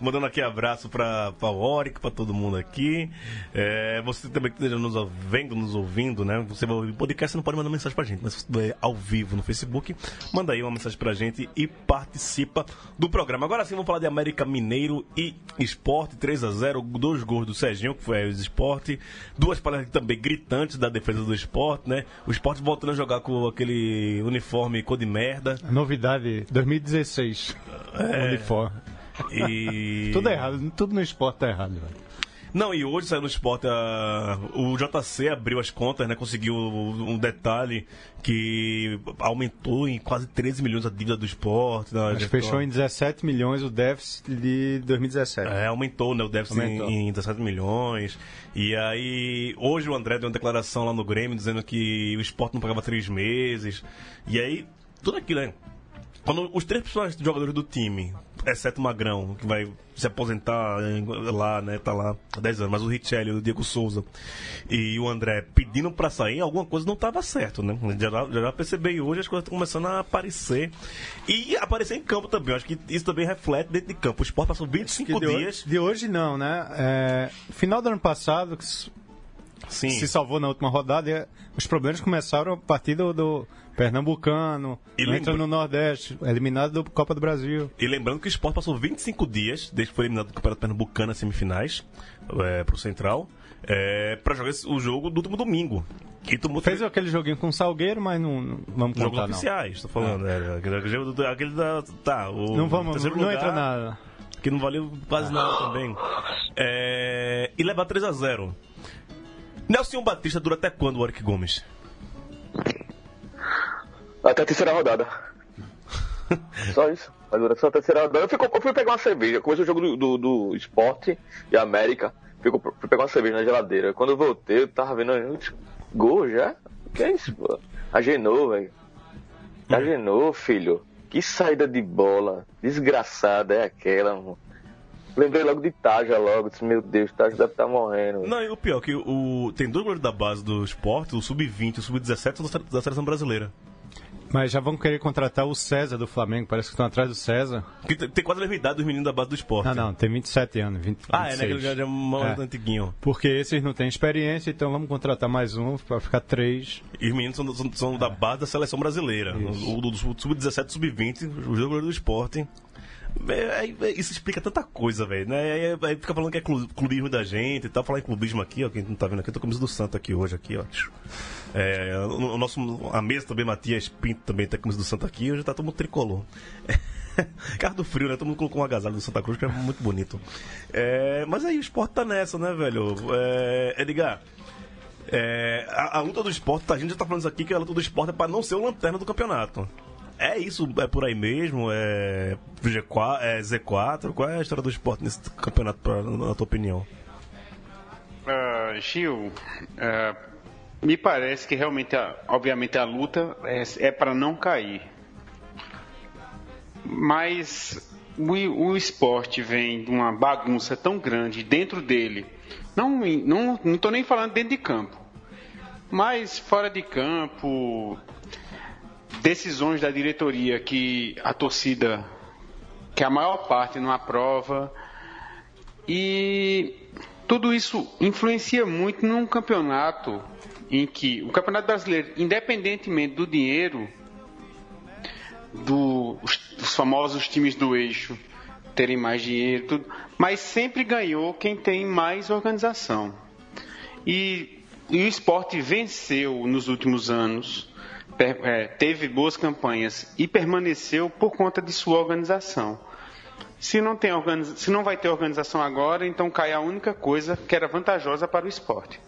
Mandando aqui abraço pra, pra Oric, pra todo mundo aqui. É, você também que esteja nos vendo, nos ouvindo, né? Você vai ouvir podcast, você não pode mandar mensagem pra gente, mas estiver ao vivo no Facebook, manda aí uma mensagem pra gente e participa do programa. Agora sim, vamos falar de América Mineiro e Esporte 3 a 0 dois gols do Serginho, que foi o esporte, duas palavras também gritantes da defesa do esporte, né? O esporte voltando a jogar com aquele uniforme cor de merda. Novidade 2016. É. Uniforme. E... Tudo errado, tudo no esporte tá errado, velho. Não, e hoje saiu no esporte, a- o JC abriu as contas, né? Conseguiu um detalhe que aumentou em quase 13 milhões a dívida do esporte. que fechou em 17 milhões o déficit de 2017. É, aumentou, né? O déficit em, Aumentou. em 17 milhões. E aí, hoje o André deu uma declaração lá no Grêmio dizendo que o esporte não pagava três meses. E aí, tudo aquilo, né? Quando os três principais jogadores do time, exceto o Magrão, que vai se aposentar lá, né? Tá lá há 10 anos, mas o Richelli, o Diego Souza e o André pedindo pra sair, alguma coisa não tava certo, né? Já, já, percebi hoje as coisas estão começando a aparecer. E aparecer em campo também. Acho que isso também reflete dentro de campo. O esporte passou 25 de dias. Hoje, de hoje não, né? É, final do ano passado, Sim. se salvou na última rodada, e, os problemas começaram a partir do, do Pernambucano, E entra lembra- no Nordeste, eliminado do Copa do Brasil. E lembrando que o Sport passou 25 dias, desde que foi eliminado do Campeonato Pernambucano nas semifinais, é, pro Central, é, pra jogar o jogo do último domingo. Tomou Fez aquele joguinho com o Salgueiro, mas não, não vamos jogos contar oficiais, tô falando. é, aquele, aquele da. Tá, o Não vamos, não lugar, entra nada. Que não valeu quase nada também. É, e levar 3 a 0 Nelson Batista dura até quando, Warwick Gomes? Até a terceira rodada. Só isso. Vai durar só a terceira rodada. Eu fui, eu fui pegar uma cerveja. Começou o jogo do, do, do esporte e América. Fui, fui pegar uma cerveja na geladeira. Quando eu voltei, eu tava vendo. eu disse, Gol já? O que é isso, pô? Agenou, velho. Agenou, filho. Que saída de bola. Desgraçada é aquela, mano. Lembrei logo de Taja logo. Disse, meu Deus, Taja deve estar morrendo. Não, e o pior, que o, tem dois goleiros da base do esporte, o Sub-20 e o Sub-17 são da- seleção brasileira. Mas já vão querer contratar o César do Flamengo, parece que estão atrás do César. Que tem quase a mesma idade dos meninos da base do esporte. Não, não, tem 27 anos, 20, Ah, é, né? 26. Que ele já, é mais É. antiguinho. Porque esses não têm experiência, então vamos contratar mais um para ficar três. E os meninos são, são, são da base da seleção brasileira. O, do, do Sub-17 Sub-20, o jogador do esporte. É, é, isso explica tanta coisa, velho. Né? Aí, fica falando que é clu- clubismo da gente e tal. Falar em clubismo aqui, ó. Quem não tá vendo aqui, eu tô com a camisa do Santo aqui hoje, aqui, ó. É, o, nosso, a mesa também, Matias Pinto também tá com a camisa do Santo aqui. Hoje tá todo mundo tricolor. Carro do frio, né? Todo mundo colocou um agasalho do Santa Cruz, que é muito bonito. É, mas aí o esporte tá nessa, né, velho? É, Edgar, é, a, a luta do esporte, a gente já tá falando isso aqui, que a luta do esporte é pra não ser o lanterna do campeonato. É isso? É por aí mesmo? É, G4, é Z4? Qual é a história do esporte nesse campeonato, pra, na tua opinião? Ah, Gil, ah, me parece que realmente, a- obviamente, a luta é, é para não cair. Mas o, o esporte vem de uma bagunça tão grande dentro dele. Não, em- não, não nem falando dentro de campo. Mas fora de campo, decisões da diretoria que a torcida, que a maior parte não aprova. E tudo isso influencia muito num campeonato em que o Campeonato Brasileiro, independentemente do dinheiro, do- os- dos famosos times do eixo terem mais dinheiro, tudo, mas sempre ganhou quem tem mais organização. E, e o esporte venceu nos últimos anos, teve boas campanhas e permaneceu por conta de sua organização. Se não, tem organiza- se não vai ter organização agora, então cai a única coisa que era vantajosa para o esporte.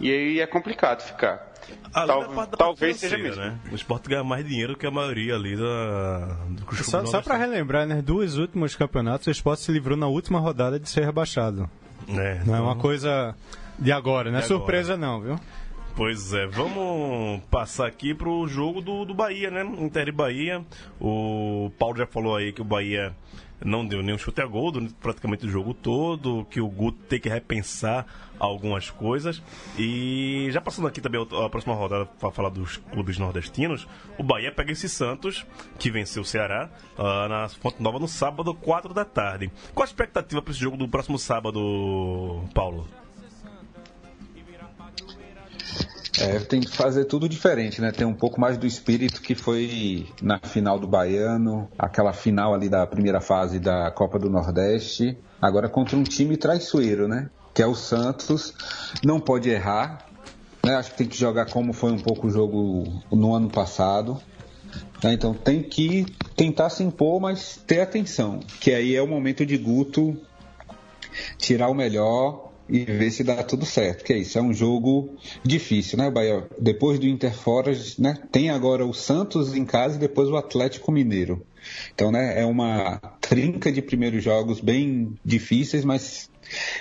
E aí é complicado ficar. Tal- talvez seja mesmo. Né? O esporte ganha mais dinheiro que a maioria ali da, do Só, só para relembrar, né? Dos últimos campeonatos, o esporte se livrou na última rodada de ser rebaixado. É, Não é uma coisa de agora, não é De agora. surpresa não, viu? Pois é, vamos passar aqui pro jogo do, do Bahia, né? Inter e Bahia. O Paulo já falou aí que o Bahia não deu nenhum chute a gol praticamente o jogo todo, que o Guto tem que repensar algumas coisas. E já passando aqui também a próxima rodada para falar dos clubes nordestinos, o Bahia pega esse Santos, que venceu o Ceará, ah, na Fonte Nova no sábado, 4 da tarde. Qual a expectativa para esse jogo do próximo sábado, Paulo? É, tem que fazer tudo diferente, né? Tem um pouco mais do espírito que foi na final do Baiano, aquela final ali da primeira fase da Copa do Nordeste. Agora contra um time traiçoeiro, né? Que é o Santos. Não pode errar. Né? Acho que tem que jogar como foi um pouco o jogo no ano passado. né? Então tem que tentar se impor, mas ter atenção. Que aí é o momento de Guto tirar o melhor e ver se dá tudo certo. Que é isso, é um jogo difícil, né, Bahia? Depois do Inter fora, né, tem agora o Santos em casa e depois o Atlético Mineiro. Então, né, é uma trinca de primeiros jogos bem difíceis, mas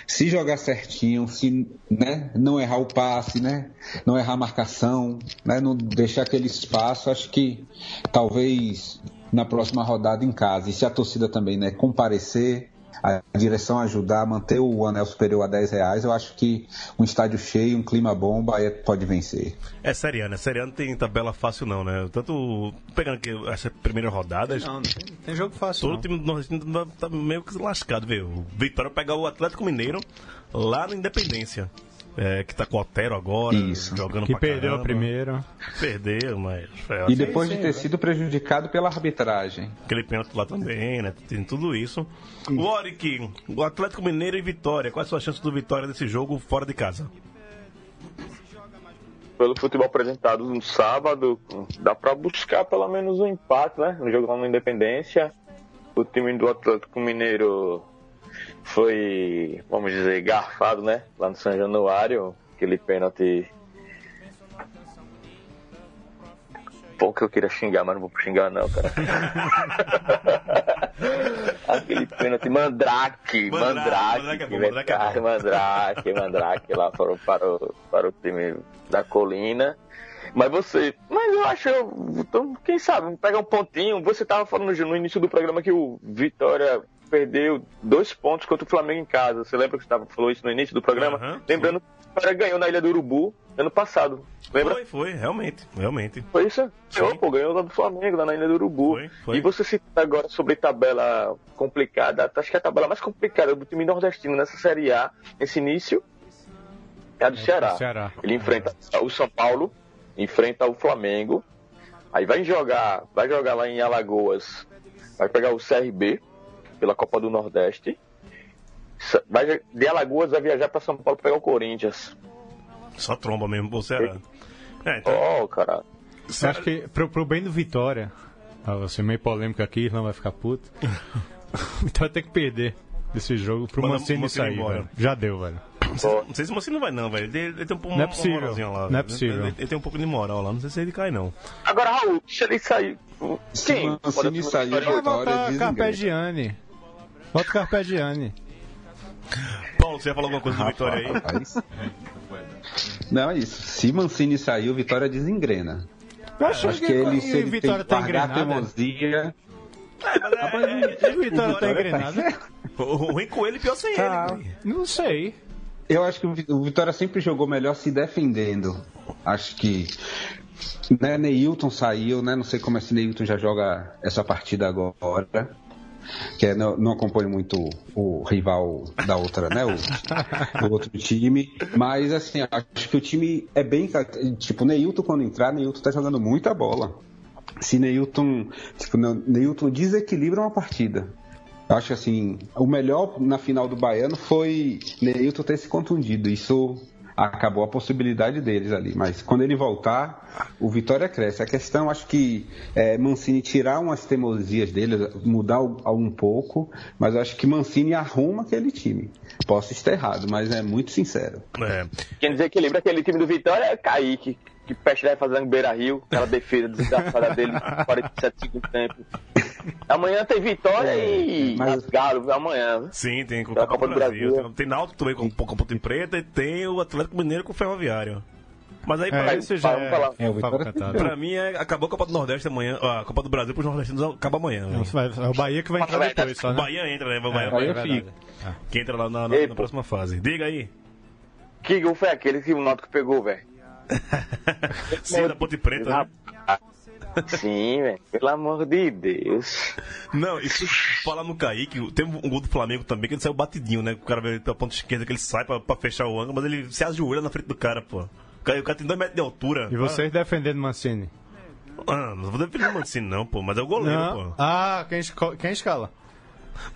se jogar certinho, se né, não errar o passe, né, não errar a marcação, né, não deixar aquele espaço, acho que talvez na próxima rodada em casa, e se a torcida também né, comparecer, a direção ajudar a manter o anel superior a 10 reais, eu acho que um estádio cheio, um clima bom, o Bahia pode vencer. É Série A, né? Série A não tem tabela fácil não, né? Tanto pegando aqui essas primeiras rodadas, Não, não tem, tem jogo fácil. todo não. time do Nordestino tá- tá meio que lascado, viu? O Vitória pegar o Atlético Mineiro lá na Independência. É, que tá com o Otero agora, Isso. jogando Que pra perdeu a caramba. primeira. Perdeu, mas... É, E depois de ter sido prejudicado pela arbitragem. Aquele pênalti lá também, né? Tem tudo isso. O Oric, o Atlético Mineiro e Vitória. Quais são as chances do Vitória nesse jogo fora de casa? Pelo futebol apresentado no sábado, dá pra buscar pelo menos um empate, né? No jogo lá na Independência. O time do Atlético Mineiro foi, vamos dizer, garfado, né? Lá no São Januário. Aquele pênalti. Pô, que eu queria xingar, mas não vou xingar não, cara. Aquele pênalti mandrake, Mandrake, mandrake, mandrake é que mandrake é mandrake, mandrake lá para, o- para, o, para o time da colina. Mas você, mas eu acho, então, quem sabe, pegar um pontinho. Você tava falando no início do programa que o Vitória perdeu dois pontos contra o Flamengo em casa. Você lembra que você tava, falou isso no início do programa? Aham, Lembrando que o Vitória ganhou na Ilha do Urubu ano passado. Lembra? Foi, foi, realmente, realmente. Foi isso? Ganhou, pô, ganhou lá do Flamengo, lá na Ilha do Urubu. Foi, foi. E você cita agora sobre tabela complicada, acho que a tabela mais complicada do time nordestino nessa Série A, nesse início, é a do Ceará. Ceará. Ele enfrenta o São Paulo, enfrenta o Flamengo, aí vai jogar, vai jogar lá em Alagoas, vai pegar o CRB pela Copa do Nordeste. Vai, de Alagoas vai viajar para São Paulo pegar o Corinthians. Só tromba mesmo pro Ceará. É, então, Oh, cara. Eu acho que pro, pro bem do Vitória, Ah, você meio polêmico aqui, não vai ficar puto. então vai ter que perder esse jogo pro Manda Mancini Mancini sair, embora. velho. Já deu, velho. Não sei, não sei se o Mancini não vai, não, velho. Ele, ele tem um, pouco Não é moralzinha lá. Não é possível. Ele, ele tem um pouco de moral lá. Não sei se ele cai, não. Agora, Raul, deixa ele sair. Se Quem? o Mancini sair, Vai Vitória voltar desengrena. Carpegiani. Volta o Carpegiani. Paulo, você ia falar alguma coisa do Vitória aí? Rapaz. Não, é isso. Se Mancini sair, o Vitória desengrena. Eu acho, Acho que ele, se ele Vitória tem tá que largar a engrenada. teimosia... E o Vitória tá engrenada? O o ruim com ele, pior sem Tá. ele. Não sei. Eu acho que o Vi- o Vitória sempre jogou melhor se defendendo. Acho que. Né, Neilton saiu, né? Não sei como esse Neilton já joga essa partida agora. Que é, não, não acompanho muito o rival da outra, né? O, o outro time. Mas assim, acho que o time é bem. Tipo, Neilton quando entrar, Neilton tá jogando muita bola. Se Neilton. Tipo, Neilton desequilibra uma partida. Acho assim, o melhor na final do Baiano foi Neilton ter se contundido. Isso acabou a possibilidade deles ali. Mas quando ele voltar, o Vitória cresce. A questão, acho que é, Mancini tirar umas teimosias dele, mudar um pouco, mas eu acho que Mancini arruma aquele time. Posso estar errado, mas é muito sincero. É. Quem desequilibra aquele time do Vitória é Kaique, que peste vai fazendo Beira Rio, aquela defesa desgraçada dele, 47 segundos tempo. Amanhã tem Vitória e mas- Galo, amanhã. viu? Sim, tem com o Copa, Copa do Brasil. Brasil. Tem, Náutico também com, com Ponte Preta e tem o Atlético Mineiro com o Ferroviário. Mas aí, pra, É, esse já vamos é, falar. É, o Cantado. pra mim, é, acabou a Copa do Nordeste amanhã. ó, A Copa do Brasil pros nordestinos acaba amanhã. Vai- É o Bahia que vai entrar depois, só, O né? Bahia entra, né? Vai, É, vai, Aí eu é fico. verdade. que entra lá na, na- Ei, na próxima fase. Diga aí. Que gol foi aquele que o Náutico pegou, velho? Sim, da Ponte Preta. né? Sim, velho. Pelo amor de Deus. Não, e se falar no Kaique, tem um gol do Flamengo também que ele saiu batidinho, né? O cara veio pela ponta esquerda que ele sai pra, pra fechar o ângulo, mas ele se ajoelha na frente do cara, pô. O cara, o cara tem dois metros de altura. E vocês defendendo Mancini? Ah, não vou defender o Mancini, não, pô, mas é o goleiro, Não. pô. Ah, quem, quem escala?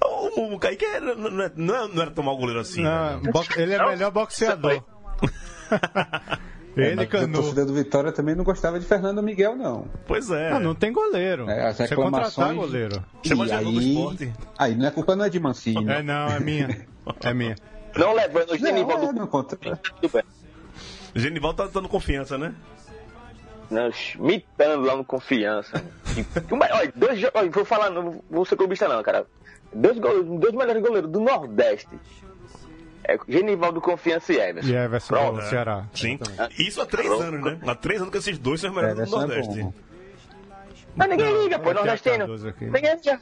O, o Kaique era, não, não, é- não é- não era tão mau goleiro assim. Não, né? ele é melhor boxeador. ele Mas a canou. torcida do Vitória também não gostava de Fernando Miguel, não. Pois é. Ah, não tem goleiro. É, as Você contratar reclamações- goleiro. Chama E de jogador do aí, esporte. aí não é culpa não é de Mancini. É, não, é minha. É minha. Não levando o Genival Não, é, do não conta. bem. Genival tá dando confiança, né? Não, mitando lá no confiança. Olha, dois, olha, vou falar, não vou ser clubista não, cara. Dois, goleiros, dois melhores goleiros do Nordeste. É Genivaldo Confiança e Everson. E Everson Pronto. do Ceará. Sim. Isso há três Alô? anos, né? Há três anos que esses dois são os melhores do Everson é Nordeste. Mas ninguém liga, pô, nordestino. Ninguém liga.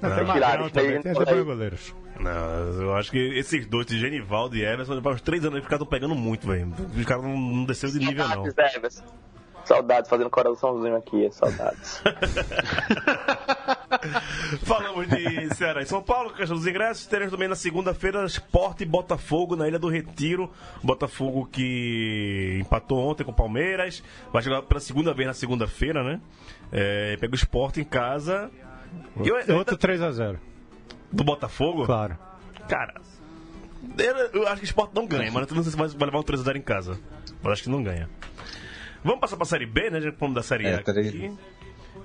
Não, tem Não. Tiraram também. Tem goleiros. Não, eu acho que esses dois, de Genivaldo e Everson, faz uns três anos que os caras estão pegando muito, velho. Os caras não, não desceram de nível, não. Everson. Saudades, fazendo coraçãozinho aqui, é saudades. Falamos de Ceará e São Paulo, questão dos ingressos. Teremos também na segunda-feira Sport e Botafogo na Ilha do Retiro. Botafogo que empatou ontem com o Palmeiras. Vai jogar pela segunda vez na segunda-feira, né? É, pega o Sport em casa. E eu- Outro 3x0. do Botafogo? Claro. Cara, eu, eu acho que o Sport não ganha, mas eu não sei se vai, vai levar um 3x0 em casa. Mas acho que não ganha. Vamos passar pra Série B, né? Já que vamos da Série É, A aqui.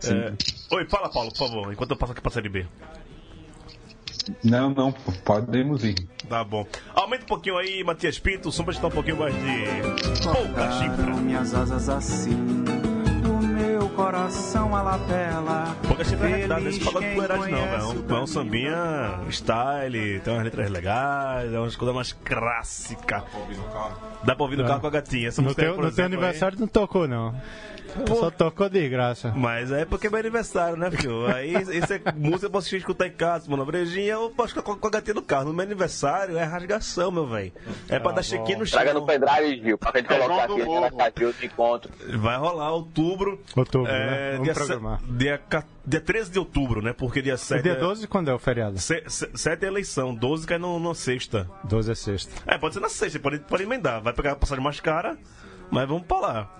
É, Oi, fala, Paulo, por favor, enquanto eu passo aqui pra Série B. Não, não, podemos ir. Tá bom. Aumenta um pouquinho aí, Matias Pinto, o som pra gente dar um pouquinho mais de pouca chifra. minhas asas assim, coração a lapela. Pouca chifra é realidade, não é esse Feliz pagode quem fuleiragem não, velho. É um- É um sambinha style, tem umas letras legais, é umas coisas mais clássicas. Dá pra ouvir no carro com a gatinha. Essa No teu, no teu exemplo, aí- aniversário não tocou, não. Só tocou de graça. Mas é porque é meu aniversário, né, filho? Aí isso é música eu posso escutar em casa, mano. Brejinha eu posso ficar com, com a gatinha no carro. No meu aniversário é rasgação, meu velho. É pra dar check-in no chão. Traga no pendrive, Gil, pra gente É colocar aqui na casa de outro encontro. Vai rolar outubro. Outubro, é, né? Vamos dia, programar. se- dia, dia 13 de outubro, né? Porque dia 7 O dia é, 12 quando é o feriado? se- se- 7 é eleição, 12 cai no, na sexta. 12 é sexta. É, pode ser na sexta, pode, pode emendar. Vai pegar a passagem mais cara, mas vamos pra lá.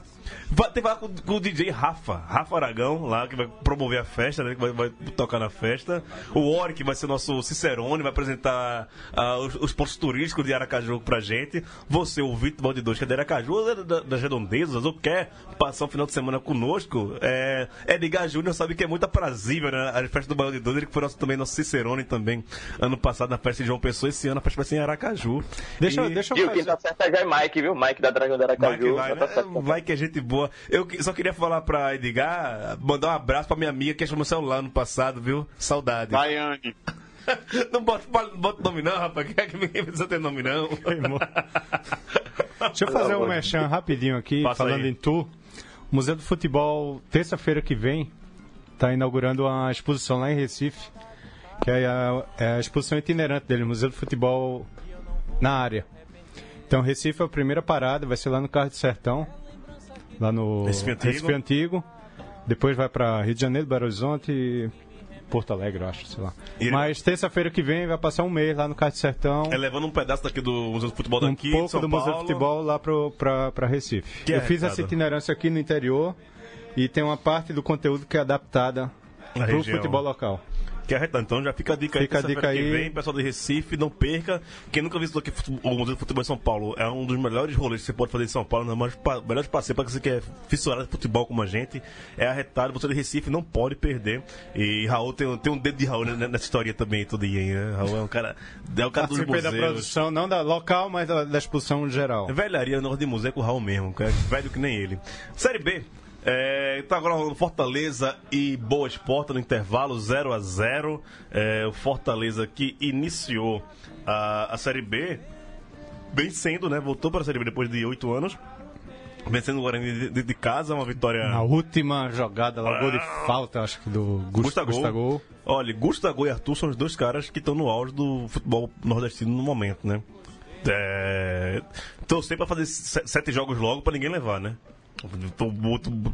Que falar com, com o DJ Rafa, Rafa Aragão, lá, que vai promover a festa, né? Que vai, vai tocar na festa. O Ori, que vai ser nosso Cicerone, vai apresentar ah, os, os pontos turísticos de Aracaju pra gente. Você, o Vitor de Dois, que é de Aracaju, é da- das redondezas, ou quer passar um final de semana conosco, é, Edgar Júnior sabe que é muito aprazível, né? A festa do Baião de Dois, ele que foi nosso, também nosso Cicerone também, ano passado na festa de João Pessoa, esse ano a festa vai ser em Aracaju. Deixa, E- deixa eu Gil, quem fazer. tá certo é já é Mike, viu? Mike da Dragão da Vai Aracaju. que vai, né? tá que é gente boa. Eu só queria falar pra Edgar, mandar um abraço pra minha amiga que achou meu celular no passado, viu? Saudade. Baiane. Não bota, não bota nome não, rapaz. Que é que ninguém precisa ter nome não. Deixa eu fazer um merchan rapidinho aqui, Passa falando aí. em tu. O Museu do Futebol, terça-feira que vem, está inaugurando uma exposição lá em Recife, que é a, é a exposição itinerante dele, Museu do Futebol na área. Então, Recife é a primeira parada, vai ser lá no Carro de Sertão, lá no Recife Antigo. Antigo. Depois vai para Rio de Janeiro, Belo Horizonte e Porto Alegre, eu acho, sei lá. Ele- Mas terça-feira que vem vai passar um mês lá no Carro de Sertão. É levando um pedaço daqui do Museu do Futebol um daqui, pouco de São do Museu Paulo. do Futebol lá pro, pra, pra Recife. Que eu é, fiz essa itinerância aqui no interior e tem uma parte do conteúdo que é adaptada pro região. futebol local. Que é. Então já fica a dica Fica a aí. dica terça-feira que aí. Vem, pessoal de Recife, não perca. Quem nunca visitou aqui o Museu do Futebol em São Paulo, é um dos melhores rolês que você pode fazer em São Paulo, um dos melhores pa- melhores passeios para você que é fissurado de futebol como a gente. É arretado, você de Recife não pode perder. E Raul tem, tem um dedo de Raul né, nessa história também, todo dia, hein? né? Raul é um cara. É o cara dos Participei da museus. produção, não da local, mas da, da exposição geral. Velharia no de museu é com o Raul mesmo, que é velho que nem ele. Série B. É, tá agora rolando Fortaleza e Boa Esporte no intervalo 0 a 0 é, O Fortaleza que iniciou a, a Série B vencendo, né? Voltou para a Série B depois de oito anos. Vencendo o Guarani de, de- casa, uma vitória. Na última jogada, lá, gol de falta, acho que do Gus- Gustavo. Gustavo. Olha, Gustavo e Arthur são os dois caras que estão no auge do futebol nordestino no momento, né? É... Torcer pra fazer se- sete jogos logo pra ninguém levar, né?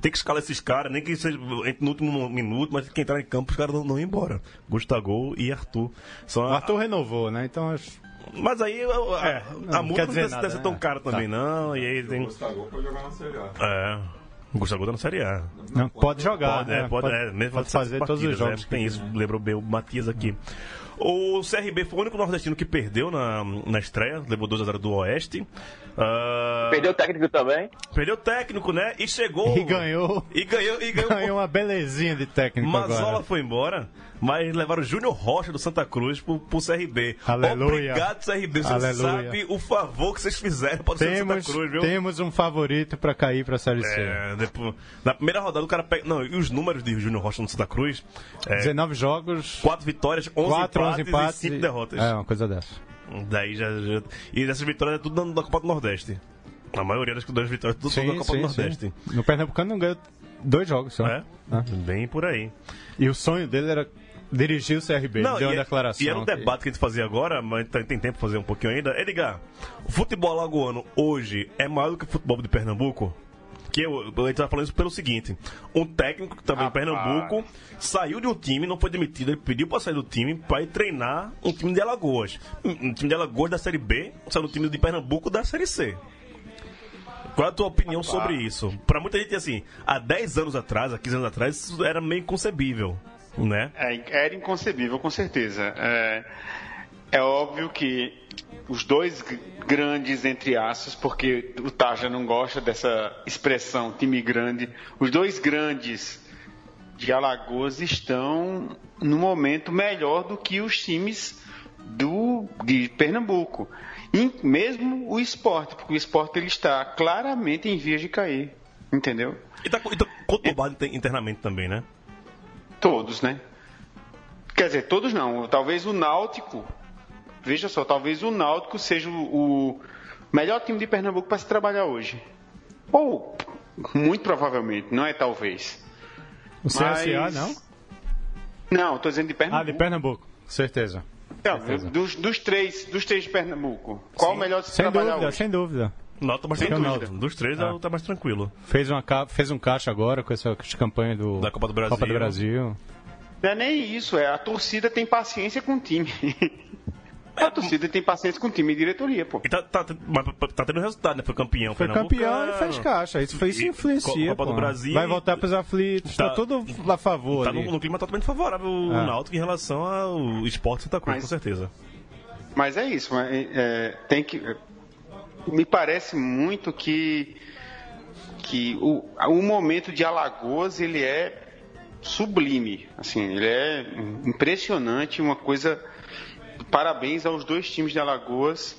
Tem que escalar esses caras, nem que seja entre no último minuto, mas que entrar em campo os caras não, não ir embora. Gustavo e Arthur. São O a- Arthur renovou, né? Então acho- Mas aí a, a, É, a não multa quer não dizer deve, nada, deve ser tão né? cara também, Tá. não. E aí tem. Gustavo foi jogar na Série A. É. O Gustavo tá na Série A. não, pode jogar, Pode, né? é, pode, é, mesmo pode fazer todos os partidas, jogos. né? Tem isso, lembrou bem o Matias aqui. O CRB foi o único nordestino que perdeu na, na estreia, levou 2x0 do Oeste. Ah, Perdeu o técnico também. perdeu o técnico, né? E chegou. E ganhou. E ganhou. E ganhou. Ganhou uma belezinha de técnico Mazola agora. foi embora, mas levaram o Júnior Rocha do Santa Cruz pro, pro CRB. Aleluia. Obrigado, CRB. Você Aleluia. sabe o favor que vocês fizeram para o Santa Cruz, viu? temos um favorito pra cair pra Série C. É, depois- na primeira rodada o cara pega. Não, e os números de Júnior Rocha no Santa Cruz? É, 19 jogos, 4 vitórias, 11 4, empates, 11 empates e 5 e- derrotas. É, uma coisa dessa. Daí já, já- E essas vitórias é tudo da, da Copa do Nordeste. A maioria das das vitórias tudo da Copa do Nordeste. No Pernambucano não ganhou dois jogos só. É? Ah. Bem por aí. E o sonho dele era dirigir o CRB. Ele deu uma e, declaração. e era um que- debate que a gente fazia agora, mas tem, tem tempo pra fazer um pouquinho ainda. Edgar, o futebol alagoano hoje é maior do que o futebol de Pernambuco? Que eu, a gente tá falando isso pelo seguinte: um técnico que estava em Pernambuco saiu de um time, não foi demitido, ele pediu pra sair do time pra ir treinar um time de Alagoas. Um, time de Alagoas da Série B, saiu do time de Pernambuco da Série C. Qual é a tua opinião sobre isso? Pra muita gente, assim, há 10 anos atrás, há 15 anos atrás, isso era meio inconcebível, né? É, era inconcebível, com certeza. É, é óbvio que os dois grandes, entre aspas, porque o Taja não gosta dessa expressão time grande, os dois grandes de Alagoas estão no momento melhor do que os times do, de Pernambuco. E mesmo o esporte, porque o esporte ele está claramente em vias de cair. Entendeu? E tá, e tá conturbado inter- internamente também, né? Todos, né? Quer dizer, todos não. Talvez o Náutico. Veja só, talvez o Náutico seja o, o melhor time de Pernambuco para se trabalhar hoje. Ou, muito provavelmente, não é talvez. O CSA, Mas- não? Não, estou dizendo de Pernambuco. Ah, de Pernambuco. Certeza. Não, certeza. dos, dos três, dos três de Pernambuco. Qual o melhor de se Sem trabalhar dúvida, hoje? sem dúvida. O Náutico tá mais Sem tranquilo. dúvida. Dos três, Ah. ah. tá mais tranquilo. Fez, uma, fez um caixa agora com essa campanha do, Da Copa do Brasil. Copa do Brasil. Não é nem isso, é a torcida tem paciência com o time. A torcida tem paciência com o time e diretoria, pô. E tá, tá, mas tá tendo resultado, né? Foi campeão. Foi campeão e fez caixa. Isso, foi, isso E influencia. Copa do pô. Brasil Vai voltar pros aflitos. Tá, Tá- tudo a favor. Tá ali. no, no clima totalmente favorável o É. Náutico em relação ao esporte Santa Cruz, Mas- com certeza. Mas é isso, mas, é, tem que. Me parece muito que, que o, o momento de Alagoas ele é sublime, assim, ele é impressionante, uma coisa. Parabéns aos dois times de Alagoas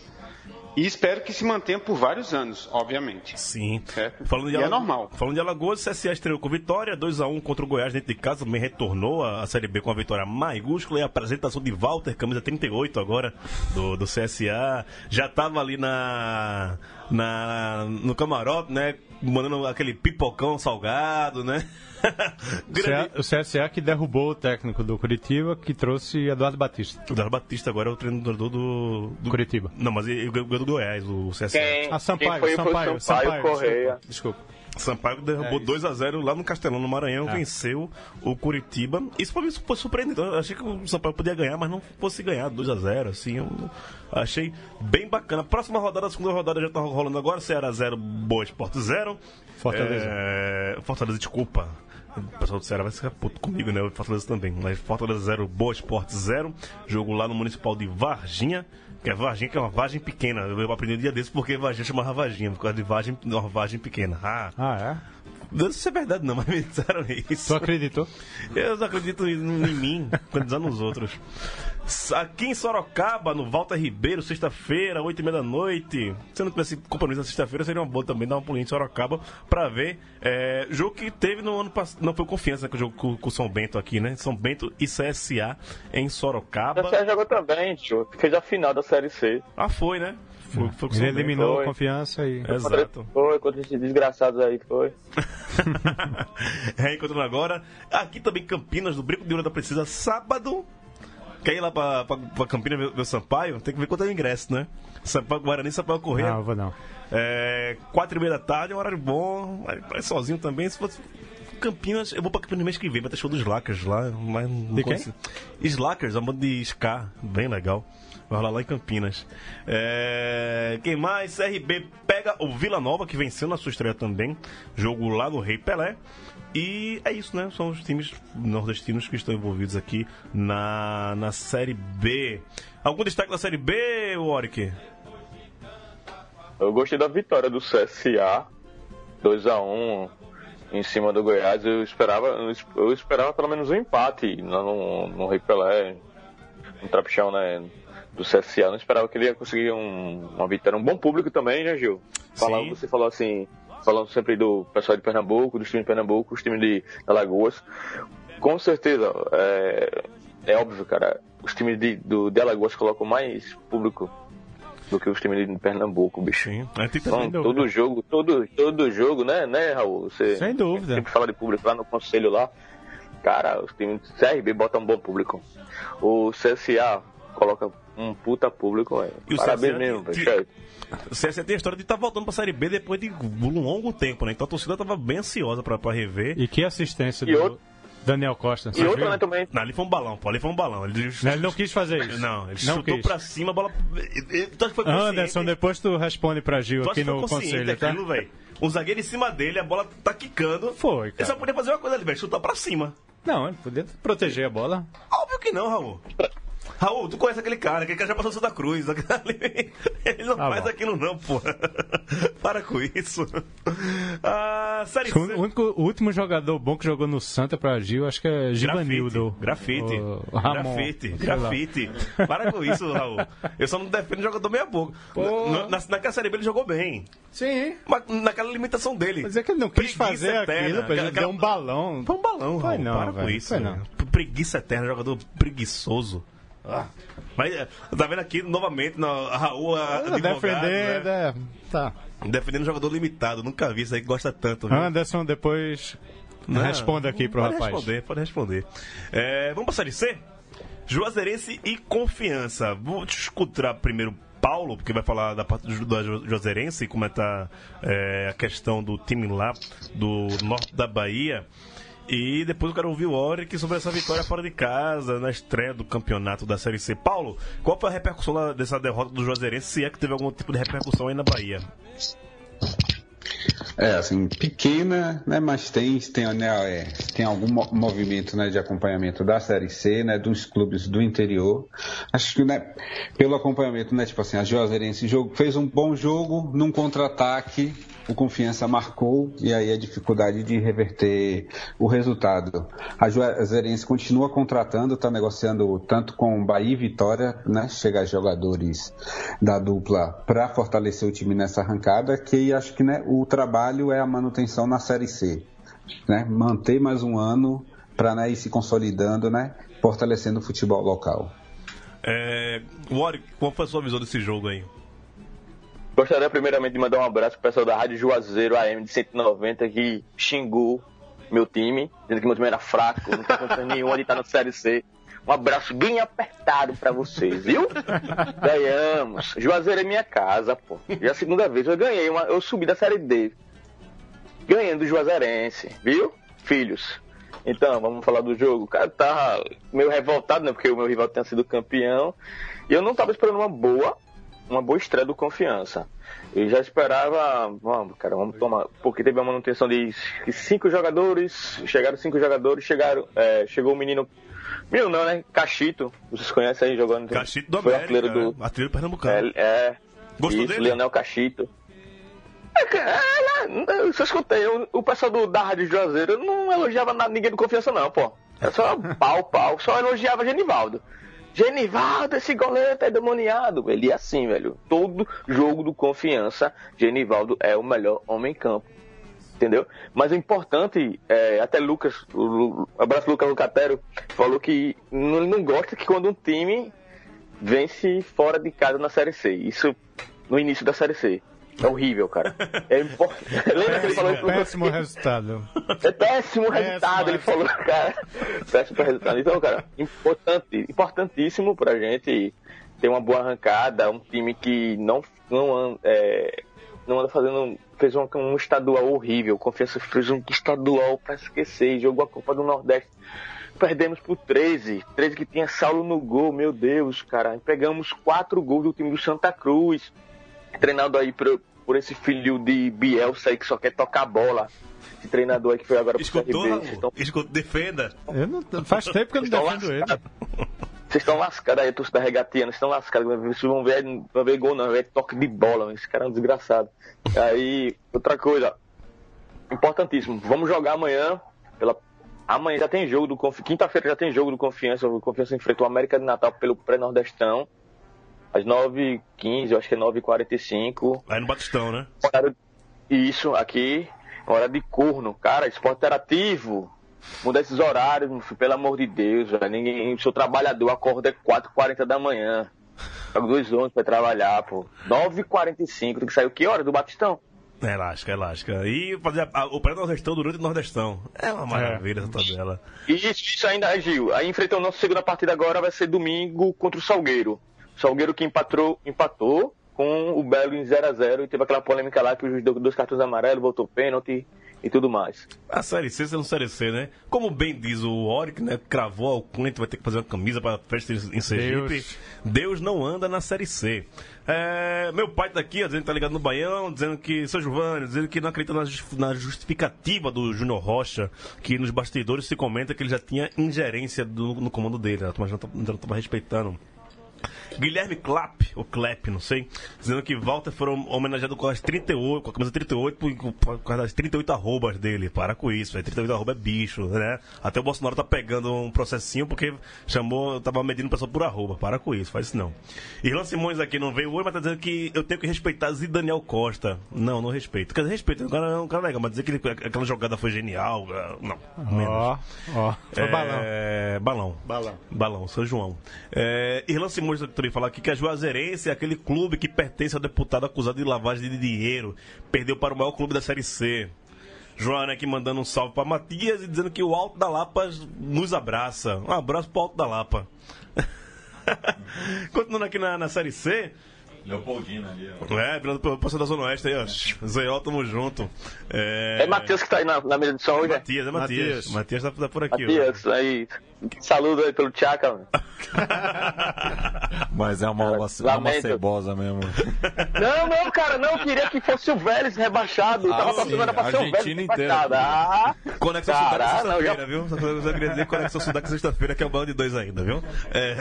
e espero que se mantenha por vários anos, obviamente. Sim. Certo? Falando de E é Alago- normal. Falando de Alagoas, o CSA estreou com vitória, 2x1 contra o Goiás dentro de casa, também retornou a, a Série B com a vitória maiúscula e a apresentação de Walter, camisa 38 agora, do, do CSA. Já tava ali na, na, no camarote, né? Mandando aquele pipocão salgado, né? O CSA que derrubou o técnico do Curitiba, que trouxe Eduardo Batista. O Dar Batista agora é o treinador do. do Curitiba. Não, mas ele ganhou do Goiás, o CSA. Quem, Ah, Sampaio, quem foi, Sampaio, foi Sampaio, Correia. Desculpa. Sampaio derrubou É isso. 2x0 lá no Castelão, no Maranhão, É. venceu o Curitiba. Isso pra mim foi surpreendente. Eu achei que o Sampaio podia ganhar, mas não fosse ganhar 2x0, assim. Eu achei bem bacana. Próxima rodada, a segunda rodada já tá rolando agora. Ceará 0, Boa Esporte 0. Fortaleza. É... Fortaleza, desculpa. O pessoal do Ceará vai ficar puto comigo, né? O Fortaleza também. Mas Fortaleza 0, Boa Esporte 0. Jogo lá no Municipal de Varginha. Que é Varginha, que é uma vagem pequena. Eu aprendi um dia desse porque Varginha chamava Varginha, por causa de vagem, uma vagem pequena. Ah, Ah, é? não sei se é verdade não, mas me disseram isso. Tu acreditou? Eu não acredito em, em mim, acreditando nos outros. Aqui em Sorocaba, no Walter Ribeiro, sexta-feira, oito e meia da noite. Se eu não tivesse compromisso na sexta-feira, seria uma boa também dar uma pulinha em Sorocaba pra ver. É, jogo que teve no ano passado. Não foi confiança, né? Que o jogo com, com o São Bento aqui, né? São Bento e CSA em O Sorocaba. CSA jogou também, tio. Fez a final da Série C. Ah, foi, né? Foi, foi com o Ele São Bento. eliminou foi. a confiança e. Exato. Foi, contra esses desgraçados aí, foi. Reencontrando agora. Aqui também Campinas, do Brinco de Ouro da Precisa, sábado. Quer ir lá pra, pra, pra Campinas ver, ver o Sampaio? Tem que ver quanto é o ingresso, né? Sampaio Guarani, Sampaio Correia. Não, eu vou não. É, quatro e meia da tarde, é um horário bom. Vai, vai sozinho também. Se fosse Campinas, eu vou pra Campinas mês que vem. Vai ter show dos Slackers lá. Mas não De quem? conheci. Slackers, é uma banda de ska, bem legal. Vai rolar lá em Campinas. É, quem mais? CRB pega o Vila Nova, que venceu na sua estreia também. Jogo lá no Rei Pelé. E é isso, né? São os times nordestinos que estão envolvidos aqui na, na Série B. Algum destaque da Série B, Warwick? Eu gostei da vitória do CSA, 2x1 em cima do Goiás. Eu esperava, eu esperava pelo menos um empate no, no Rei Pelé, no trapichão, né? Do CSA. Eu não esperava que ele ia conseguir um- uma vitória. Um bom público também, né, Gil? Falar, você falou assim, falando sempre do pessoal de Pernambuco, dos times de Pernambuco, os times de Alagoas. Com certeza, é, é óbvio, cara, os times de, do, de Alagoas colocam mais público do que os times de Pernambuco, bicho. Sim. Então, todo jogo, todo, todo jogo, né, né, Raul? Você Sem dúvida. sempre fala de público lá no conselho lá. Cara, os times do CRB botam um bom público. O CSA coloca um puta público, velho. E o Parabéns CSA mesmo, que- bicho. O CSA tem a história de estar voltando pra Série B depois de um longo tempo, né? Então a torcida tava bem ansiosa pra, pra rever. E que assistência E do outro- Daniel Costa. E viram? né, também. Não, ali foi um balão, pô. Ali foi um balão. Ele, Não, Ele não quis fazer isso. Não, ele não chutou quis. pra cima, a bola. Ele- Tu acha que foi? Anderson, depois tu responde pra Gil Tu aqui no conselho, tá? aquilo, velho? O zagueiro em cima dele, a bola tá quicando. Foi, Ele cara. só podia fazer uma coisa ali, velho. Chutar pra cima. Não, ele podia proteger a bola. Óbvio que não, Raul. Raul, tu conhece aquele cara, aquele cara já passou Santa Cruz. aquele- Ele não Ah, faz bom. aquilo, não, pô. Para com isso. Ah, série O, C. único, o último jogador bom que jogou no Santa pra Gil, acho que é Givanildo. Grafite. O- o Ramon. Grafite. Grafite. Para com isso, Raul. Eu só não defendo o jogador meia boca. Na, na, naquela série B ele jogou bem. Sim. Mas naquela limitação dele. Mas é que ele não quis Preguiça fazer eterna. aquilo pra Aquela- dar um balão. Foi um balão, Foi Raul. não, Para com velho. isso. Foi não. Preguiça eterna, jogador preguiçoso. Ah. Mas é, tá vendo aqui novamente no, a Raul a, advogado, Defender, né? é, tá. defendendo jogador limitado. Nunca vi isso aí que gosta tanto. viu? Anderson, depois Não, responda aqui pro pode rapaz. responder, pode responder. É, vamos passar de C? Juazeirense e confiança. Vou escutar primeiro Paulo, porque vai falar da parte do da Ju- Juazeirense e comentar é, a questão do time lá do norte da Bahia. E depois eu quero ouvir o Oric sobre essa vitória fora de casa, na estreia do campeonato da Série C. Paulo, qual foi a repercussão dessa derrota do Juazeirense, se é que teve algum tipo de repercussão aí na Bahia? É, assim, pequena, né, mas tem, tem, né, é, tem algum mo- movimento né, de acompanhamento da Série C, né, dos clubes do interior. Acho que, né, pelo acompanhamento, né, tipo assim, a Juazeirense jogo, fez um bom jogo, num contra-ataque, o Confiança marcou, e aí a dificuldade de reverter o resultado. A Juazeirense continua contratando, está negociando tanto com Bahia e Vitória, né, chegar jogadores da dupla para fortalecer o time nessa arrancada, que acho que né, o trabalho é a manutenção na Série C. Né? Manter mais um ano para né, ir se consolidando, né, fortalecendo o futebol local. É, Warwick, qual foi a sua visão desse jogo aí? Gostaria primeiramente de mandar um abraço pro pessoal da Rádio Juazeiro AM de 190 que xingou meu time, dizendo que meu time era fraco, não tem condição nenhuma de estar na Série C. Um abraço bem apertado pra vocês, viu? Ganhamos. Juazeiro é minha casa, pô. Já é a segunda vez eu ganhei, uma, eu subi da Série D. Ganhando do Juazeirense, viu? Filhos. Então, vamos falar do jogo. O cara tá meio revoltado, né? Porque o meu rival tinha sido campeão. E eu não tava esperando uma boa, uma boa estreia do Confiança. Eu já esperava, vamos, cara, vamos tomar. Porque teve uma manutenção de cinco jogadores, chegaram cinco jogadores, chegaram, é, chegou o menino. Menino não, né? Cachito. Vocês conhecem aí jogando. Cachito do Foi América, do, né? artilheiro pernambucano. é, é. Gostou isso, dele? Leonel Cachito. É, é, é, eu escutei, o, o pessoal do, da Rádio Juazeiro não elogiava nada, ninguém do confiança, não, pô. Era só pau, pau, só elogiava Genivaldo. Genivaldo, esse goleiro tá endemoniado. Ele é assim, velho. Todo jogo do confiança, Genivaldo é o melhor homem em campo. Entendeu? Mas o importante, é, até Lucas, o abraço Lucas Lucatero, falou que não, não gosta que quando um time vence fora de casa na Série C. Isso no início da Série C. É horrível, cara. É importante. Lembra que ele falou isso Péssimo resultado. é péssimo resultado, ele falou, cara. Péssimo resultado. Então, cara, importante, importantíssimo pra gente ter uma boa arrancada, um time que não, não, anda, é, não anda fazendo. fez um, um estadual horrível. Confiança fez um estadual pra esquecer, jogou a Copa do Nordeste. Perdemos por 13. 13 que tinha Saulo no gol, meu Deus, cara. Pegamos quatro gols do time do Santa Cruz. Treinado aí por, por esse filho de Bielsa aí que só quer tocar bola. Esse treinador aí que foi agora pro Escutou, CRB. Estão Escutou, defenda. Eu não, faz tempo que eu não defendo ele. Vocês estão lascados aí, torcida regatiana, vocês estão lascados. Vocês vão ver, não vão ver gol, não, vai ver toque de bola. Esse cara é um desgraçado. Aí, outra coisa, importantíssimo. Vamos jogar amanhã. Pela... Amanhã já tem jogo do Confiança. Quinta-feira já tem jogo do Confiança. O Confiança enfrentou o América de Natal pelo pré-nordestão. Às 9h15, eu acho que é 9h45. Aí no Batistão, né? Horário... Isso, aqui, hora de corno. Cara, esporte interativo. Mudar esses horários, meu filho, pelo amor de Deus, velho. Ninguém, o seu trabalhador acorda 4h40 da manhã. Pega dois ônibus pra trabalhar, pô. 9h45, tem que sair o que hora do Batistão? É elástica, é elástica. E fazer a- a- o pré-nordestão durante o nordestão. É uma maravilha essa tabela. Isso, isso ainda, Gil. Aí enfrentando a nossa segunda partida agora vai ser domingo contra o Salgueiro. Salgueiro que empatou, empatou com o Belo em 0x0 e teve aquela polêmica lá que o juiz deu dois cartões amarelos, voltou pênalti e tudo mais. A Série C sendo Série C, né? Como bem diz o Oric, né? Cravou o cliente, vai ter que fazer uma camisa para festa em Sergipe. Deus. Deus. não anda na Série C. É, meu pai tá aqui, ó, dizendo que tá ligado no Baião, dizendo que, seu Giovanni, dizendo que não acredita na, jus- na justificativa do Júnior Rocha, que nos bastidores se comenta que ele já tinha ingerência do- no comando dele, né? mas não, tá- não tava respeitando. Guilherme Clapp, ou Clapp, não sei, dizendo que Walter foram homenageado com as 38, com a camisa 38, por, por causa das 38 arrobas dele. Para com isso, velho. 38 arroba é bicho, né? Até o Bolsonaro tá pegando um processinho porque chamou, tava medindo o pessoal por arroba. Para com isso, faz isso não. Irlan Simões aqui não veio hoje, mas tá dizendo que eu tenho que respeitar Zidaniel Costa. Não, não respeito. Quer dizer, respeito, o cara é um cara legal, mas dizer que ele- aquela jogada foi genial, não. menos. Ó, ó. Foi balão. É, balão. Balão. Balão, São João. É, Irlan Simões também falar aqui que a Juazeirense é aquele clube que pertence ao deputado acusado de lavagem de dinheiro. Perdeu para o maior clube da Série C. Joana aqui mandando um salve para Matias e dizendo que o Alto da Lapa nos abraça. Um abraço pro Alto da Lapa. Continuando aqui na, na Série C, Leopoldina ali, ó. É, virando pro pessoal da Zona Oeste aí, ó. Zéol, tamo junto. É, É Matheus que tá aí na, na mesa de som hoje, né? Matias, é Matias. Matias tá, tá por aqui, ó. Matias, aí. Saludo aí pelo Tchaca, mano. Mas é uma alma, uma Lamento. cebosa mesmo. Não, não, cara, não, eu queria que fosse o Vélez rebaixado. Ah, tava sim, torcendo pra a ser o Vélez Argentina inteira. rebaixado. Ah, Conexão Cara, Sudaca não, sexta-feira, já- viu? Só queria dizer Conexão Sudaca sexta-feira, que é o bando de dois ainda, viu? É.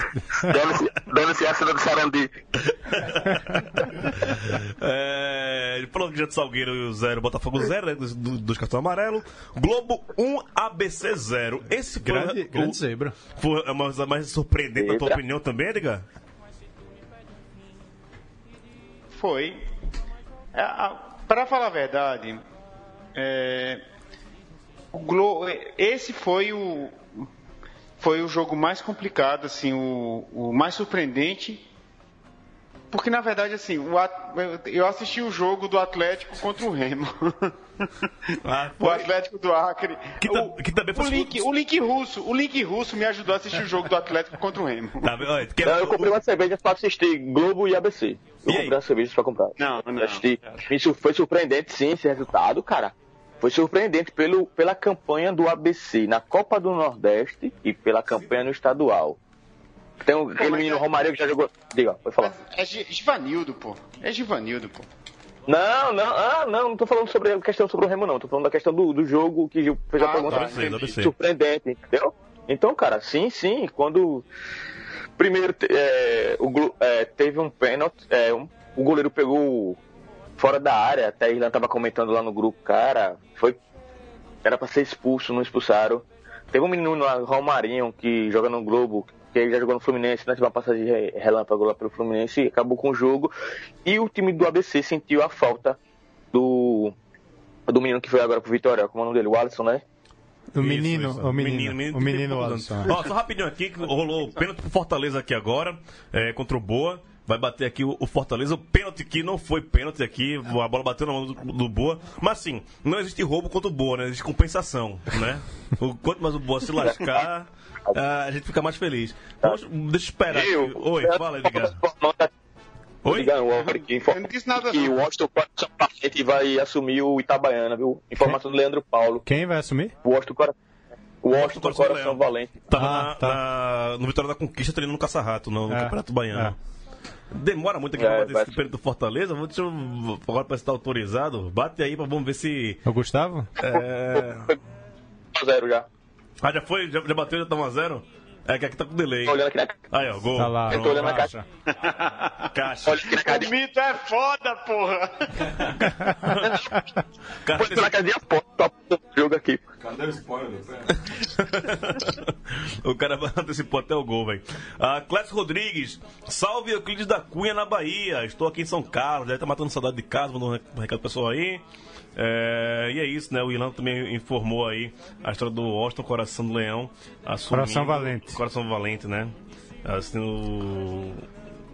deve essa do Sarandi. É, ele falou que já de Salgueiro 0, Botafogo 0, né, dos, dos cartões amarelos. Globo 1, ABC 0. Esse foi Grande, o, grande zebra. foi a mais, a mais surpreendente, na tua opinião também, Edgar? Foi. É, Para falar a verdade, é, o Glo- esse foi o foi o jogo mais complicado, assim, o, o mais surpreendente, porque na verdade assim, o At- eu assisti o jogo do Atlético contra o Remo. Ah, o Atlético do Acre. Que ta- o, que também o foi- link, o link russo, o link russo me ajudou a assistir o jogo do Atlético contra o Remo. Tá? Olha, que- Não, eu comprei uma cerveja pra assistir Globo e ABC. Eu E comprei uma cerveja pra comprar. Não, não. Assisti. Isso foi surpreendente, sim, esse resultado, cara. Foi surpreendente pelo, pela campanha do ABC na Copa do Nordeste e pela campanha no estadual. Tem um, aquele menino é- Romário que já jogou. Diga, pode falar. É Gi- Givanildo, pô. É Givanildo, pô. Não, não, ah, não, não tô falando sobre a questão sobre o Remo, não. Tô falando da questão do, do jogo que fez a Ah, pergunta. tá. ABC. Surpreendente, entendeu? Então, cara, sim, sim, quando. Primeiro é, o, é, teve um pênalti, é, um- o goleiro pegou fora da área, até a Irlanda tava comentando lá no grupo, cara, foi. Era pra ser expulso, não expulsaram. Teve um menino lá, Romarinho, que joga no Globo, que ele já jogou no Fluminense, né? Teve uma passagem re- relâmpago lá pelo Fluminense e acabou com o jogo. E o time do ABC sentiu a falta do. Do menino que foi agora pro Vitória, como é o nome dele? O Alisson, né? O menino, Isso, isso. o menino, o menino tem Alisson. Ó, só rapidinho aqui, que rolou o pênalti pro Fortaleza aqui agora, é, contra o Boa. Vai bater aqui o, o Fortaleza. O pênalti aqui não foi pênalti aqui, a bola bateu na mão do, do Boa. Mas assim, não existe roubo contra o Boa, né? Existe compensação, né? O, quanto mais o Boa se lascar, a gente fica mais feliz. Vamos- deixa eu esperar. Eu- Oi, fala, Edgar. Oi? Edgar, o Álvaro aqui Eu não disse nada, que o Washington Coração Valente vai assumir o Itabaiana, viu? Informação do Leandro Paulo. Quem vai assumir? O Washington Coração. O Washington Coração Coração. Valente. Tava Ah, na- tá. na- no Vitória da Conquista treinando no Caça-Rato, no, no É, Campeonato Baiano. Demora muito aqui É, pra bater esse pênalti do Fortaleza. Vou, deixa eu, agora pra estar autorizado. Bate aí pra vamos ver se. O Gustavo? É... 1x0 já. Ah, já foi? Já, já bateu, já tá 1x0? É que aqui tá com delay. Tô olhando aqui na, Aí, ó, gol. Tá lá. eu tô olhando na Pronto. caixa. Caixa. Olha aqui na O caixa. mito é foda, porra. Caixa Põe na casa de aposta, o jogo aqui. Cadê o spoiler o cara antecipou até o gol, velho. Ah, Clécio Rodrigues, salve Euclides da Cunha na Bahia. Estou aqui em São Carlos, deve estar matando saudade de casa, mandou um rec- um recado pro pessoal aí. É, e é isso, né? O Ilan também informou aí a história do Austin Coração do Leão. assumindo- Coração Valente. Coração Valente, né? Assim, o.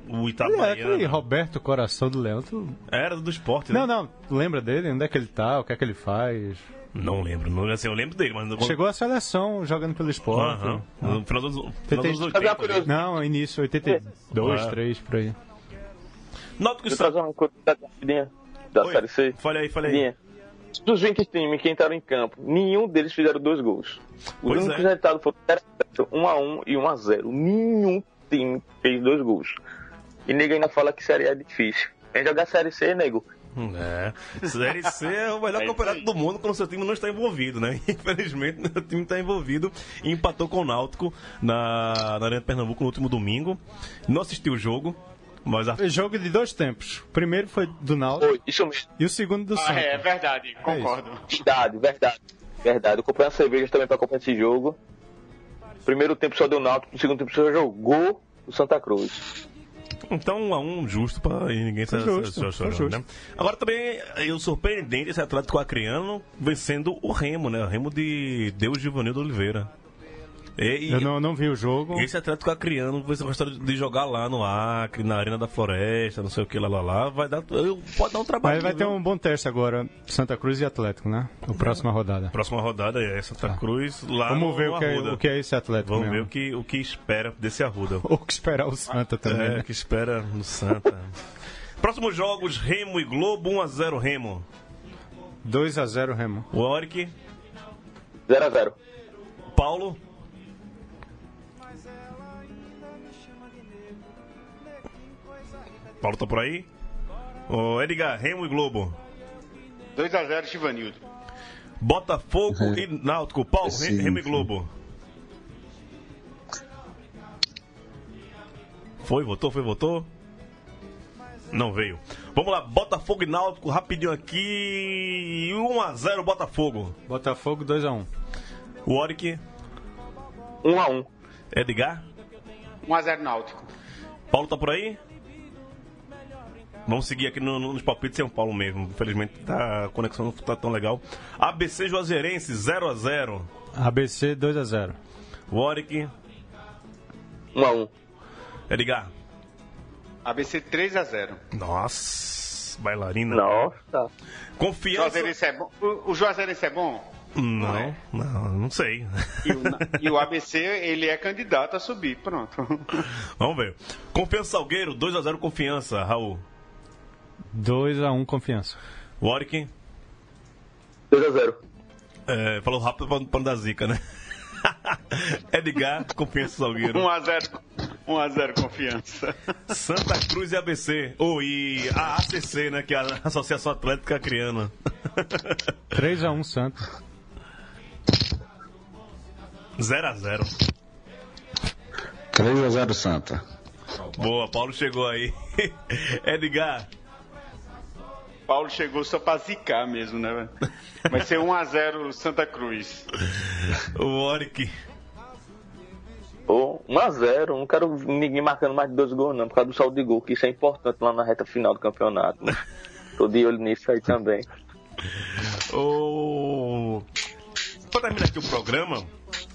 O Ele é aquele Itabaiana. Roberto Coração do Leão. Tu... Era do esporte, né? Não, não. Lembra dele? Onde é que ele tá? O que é que ele faz? Não lembro. Não, assim, eu lembro dele, mas não. Chegou à seleção jogando pelo esporte. Aham. No final dos, no final dos Tentei- 80. ali. Não, início, 82, É. 3, por aí. Náutico Deixa eu trazer uma coisa rapidinha da Oi, Série C. Falha aí, falha aí. Dos 20 times que entraram em campo, nenhum deles fizeram dois gols. Os Pois únicos é. resultados foram 1x1 e 1x0. Nenhum time fez dois gols. E nego ainda fala que Série A é difícil. Vem jogar Série C, nego. É. Série C é o melhor É campeonato do mundo quando o seu time não está envolvido, né? Infelizmente, o time está envolvido e empatou com o Náutico na, na Arena de Pernambuco no último domingo. Não assistiu o jogo, mas a... Jogo de dois tempos. O primeiro foi do Náutico Foi, isso mesmo. e o segundo do Ah, Santos. é verdade, concordo. Verdade, verdade. Verdade. Eu comprei uma cerveja também pra acompanhar esse jogo. Primeiro tempo só deu Náutico, no segundo tempo só jogou o Santa Cruz. Então, um a um justo para ninguém se- justo, chorando, justo. né? Agora também, é o surpreendente esse Atlético Acreano vencendo o Remo, né? O Remo de Deus Givanildo Oliveira. E, e- Eu não, não vi o jogo. Esse Atlético Acreano, você gostaria de jogar lá no Acre, na Arena da Floresta, não sei o que lá, lá, lá, vai dar, eu- pode dar um trabalho. Mas vai ter um bom teste agora, Santa Cruz e Atlético, né? A próxima rodada. Próxima rodada é Santa Cruz lá Vamos no, ver no o que, é, o que é esse Atlético Vamos ver mesmo. o que, o que espera desse Arruda. Ou o que esperar o Santa também. É, né? o que espera no Santa. Próximos jogos, Remo e Globo, 1x0 Remo. 2x0 Remo. Warwick, 0x0. Paulo, Paulo tá por aí? Ô, Edgar, Remo e Globo. 2x0 Chivanildo. Botafogo e Náutico. Paulo, Sim, Remo e. Globo. Foi, votou, foi, votou? Não veio. Vamos lá, Botafogo e Náutico, rapidinho aqui. 1x0 Botafogo. Botafogo 2x1. Warwick, 1x1. Edgar. 1x0 Náutico. Paulo tá por aí? Vamos seguir aqui no, no- nos palpites São Paulo mesmo. Infelizmente tá, a conexão não tá tão legal. ABC Juazeirense 0x0. ABC 2x0. Warwick, 1x1. Edgar. ABC 3x0. Nossa, bailarina. Nossa. Confiança. Juazeirense é bom? O, o Juazeirense é bom? Não, não, não sei. E o, e o ABC, ele é candidato a subir. Pronto. Vamos ver. Confiança Salgueiro, 2x0 confiança, Raul. 2x1 confiança. Warwick, 2x0. é, falou rápido pra, pra não dar zica, né? Edgar, confiança Salgueiro. 1x0. 1x0 confiança. Santa Cruz e ABC. Ou e a ACC, né? Que é a Associação Atlética Criana. 3x1 Santa. 0x0. 3x0 Santa. Boa, Paulo chegou aí. Edgar, Paulo chegou só pra zicar mesmo, né? Vai ser 1x0 Santa Cruz. o Warwick. Ô, 1x0. Não quero ninguém marcando mais de dois gols, não, por causa do saldo de gol, que isso é importante lá na reta final do campeonato. Tô de olho nisso aí também. O... Pra terminar aqui o programa,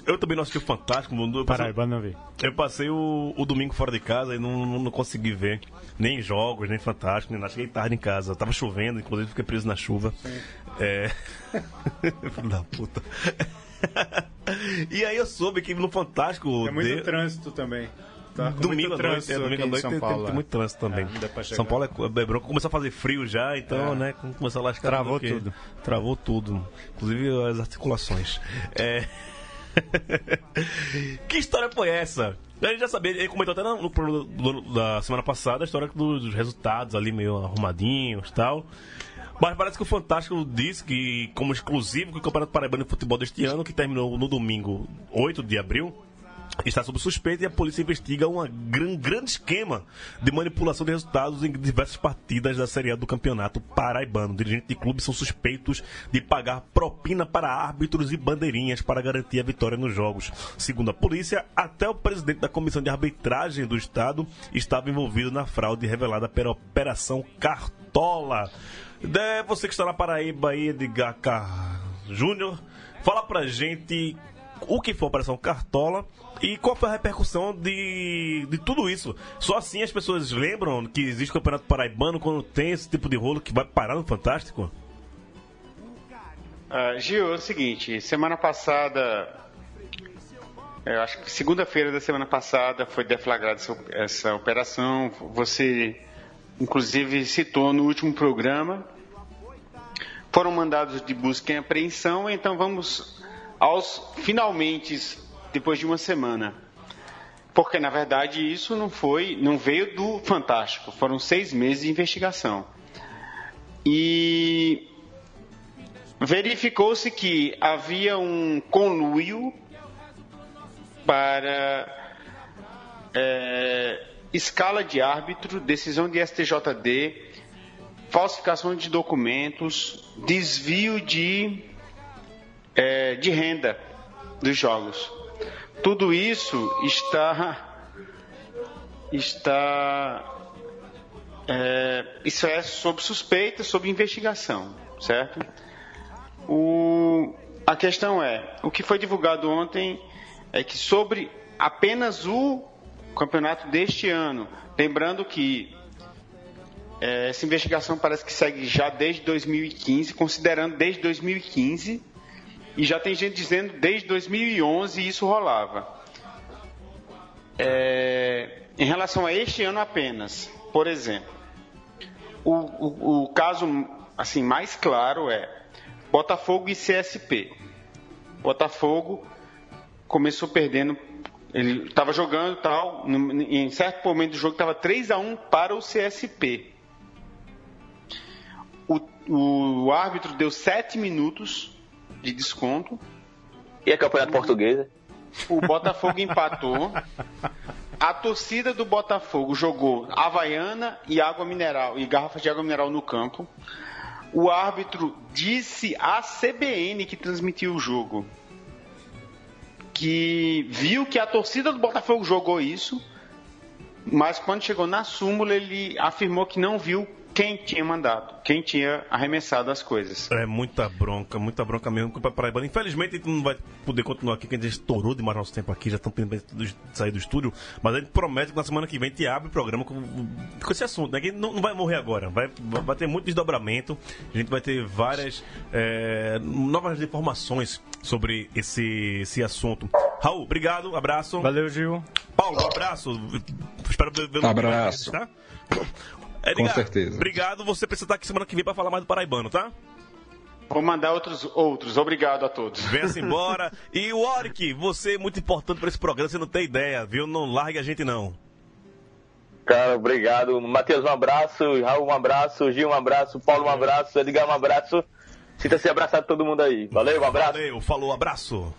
eu também não assisti o Fantástico. Eu passei, Paraíba não vi. eu passei o, o domingo fora de casa e não, não, não consegui ver nem jogos, nem Fantástico, nem nada. Cheguei tarde em casa. Tava chovendo, inclusive fiquei preso na chuva. É. Filho da puta. e aí eu soube que no Fantástico. É muito de- trânsito também. Tá Domingo à noite, trânsito é, domingo à em noite São tem, tem- Paulo. tem é. muito trânsito também. É. São Paulo é, é bronco, começou a fazer frio já, então, É. né, começou a lascar Travou tudo. Travou tudo, inclusive as articulações. É... que história foi essa? A gente já sabia, ele comentou até no programa da semana passada a história dos resultados ali meio arrumadinhos e tal. Mas parece que o Fantástico disse que, como exclusivo, que o Campeonato Paraibano de Futebol deste ano, que terminou no domingo 8 de abril, está sob suspeita e a polícia investiga um gran, grande esquema de manipulação de resultados em diversas partidas da Série A do Campeonato Paraibano. Dirigentes de clubes são suspeitos de pagar propina para árbitros e bandeirinhas para garantir a vitória nos jogos. Segundo a polícia, até o presidente da Comissão de Arbitragem do Estado estava envolvido na fraude revelada pela Operação Cartola. É, você que está na Paraíba aí, Edgar. Júnior, fala pra gente o que foi a Operação Cartola e qual foi a repercussão de, de tudo isso. Só assim as pessoas lembram que existe o Campeonato Paraibano quando tem esse tipo de rolo que vai parar no Fantástico? Ah, Gil, é o seguinte, semana passada, eu acho que segunda-feira da semana passada foi deflagrada essa, essa operação. Você, inclusive, citou no último programa. Foram mandados de busca e apreensão, então vamos aos finalmente, depois de uma semana. Porque, na verdade, isso não foi, não veio do Fantástico. Foram seis meses de investigação. E verificou-se que havia um conluio para é, escala de árbitro, decisão de STJD, falsificação de documentos, desvio de, é, de renda dos jogos. Tudo isso está está é, isso é sob suspeita, sob investigação, certo? O, a questão é, o que foi divulgado ontem é que sobre apenas o campeonato deste ano, lembrando que é, essa investigação parece que segue já desde 2015, considerando desde 2015, e já tem gente dizendo desde 2011 isso rolava. É, em relação a este ano apenas, por exemplo, O, o, o caso assim mais claro é Botafogo e CSP. Botafogo começou perdendo, ele estava jogando tal, em certo momento do jogo estava 3 a 1 para o CSP. O, o árbitro deu 7 minutos de desconto. E a campeonato portuguesa? O Botafogo empatou. A torcida do Botafogo jogou Havaiana e água mineral e garrafa de água mineral no campo. O árbitro disse à CBN que transmitiu o jogo que viu que a torcida do Botafogo jogou isso, mas quando chegou na súmula ele afirmou que não viu quem tinha mandado, quem tinha arremessado as coisas. É muita bronca, muita bronca mesmo com o Paraibano. Infelizmente a gente não vai poder continuar aqui, porque a gente estourou demais nosso tempo aqui, já estamos de sair do estúdio. Mas a gente promete que na semana que vem a gente abre o programa com, com esse assunto, né? Que não, não vai morrer agora, vai, vai ter muito desdobramento, a gente vai ter várias é, novas informações sobre esse, esse assunto. Raul, obrigado, abraço. Valeu, Gil. Paulo, um abraço. Espero vê-lo Abraço. mais vezes, tá? Com certeza. Obrigado, você precisa estar aqui semana que vem para falar mais do Paraibano, tá? Vou mandar outros outros. Obrigado a todos. Venha-se embora. E o Oric, você é muito importante para esse programa, você não tem ideia, viu? Não largue a gente, não. Cara, obrigado. Matheus, um abraço. Raul, um abraço. Gil, um abraço. Paulo, um abraço. Edgar, um abraço. Sinta-se abraçado todo mundo aí. Valeu, um abraço. Valeu, falou, abraço.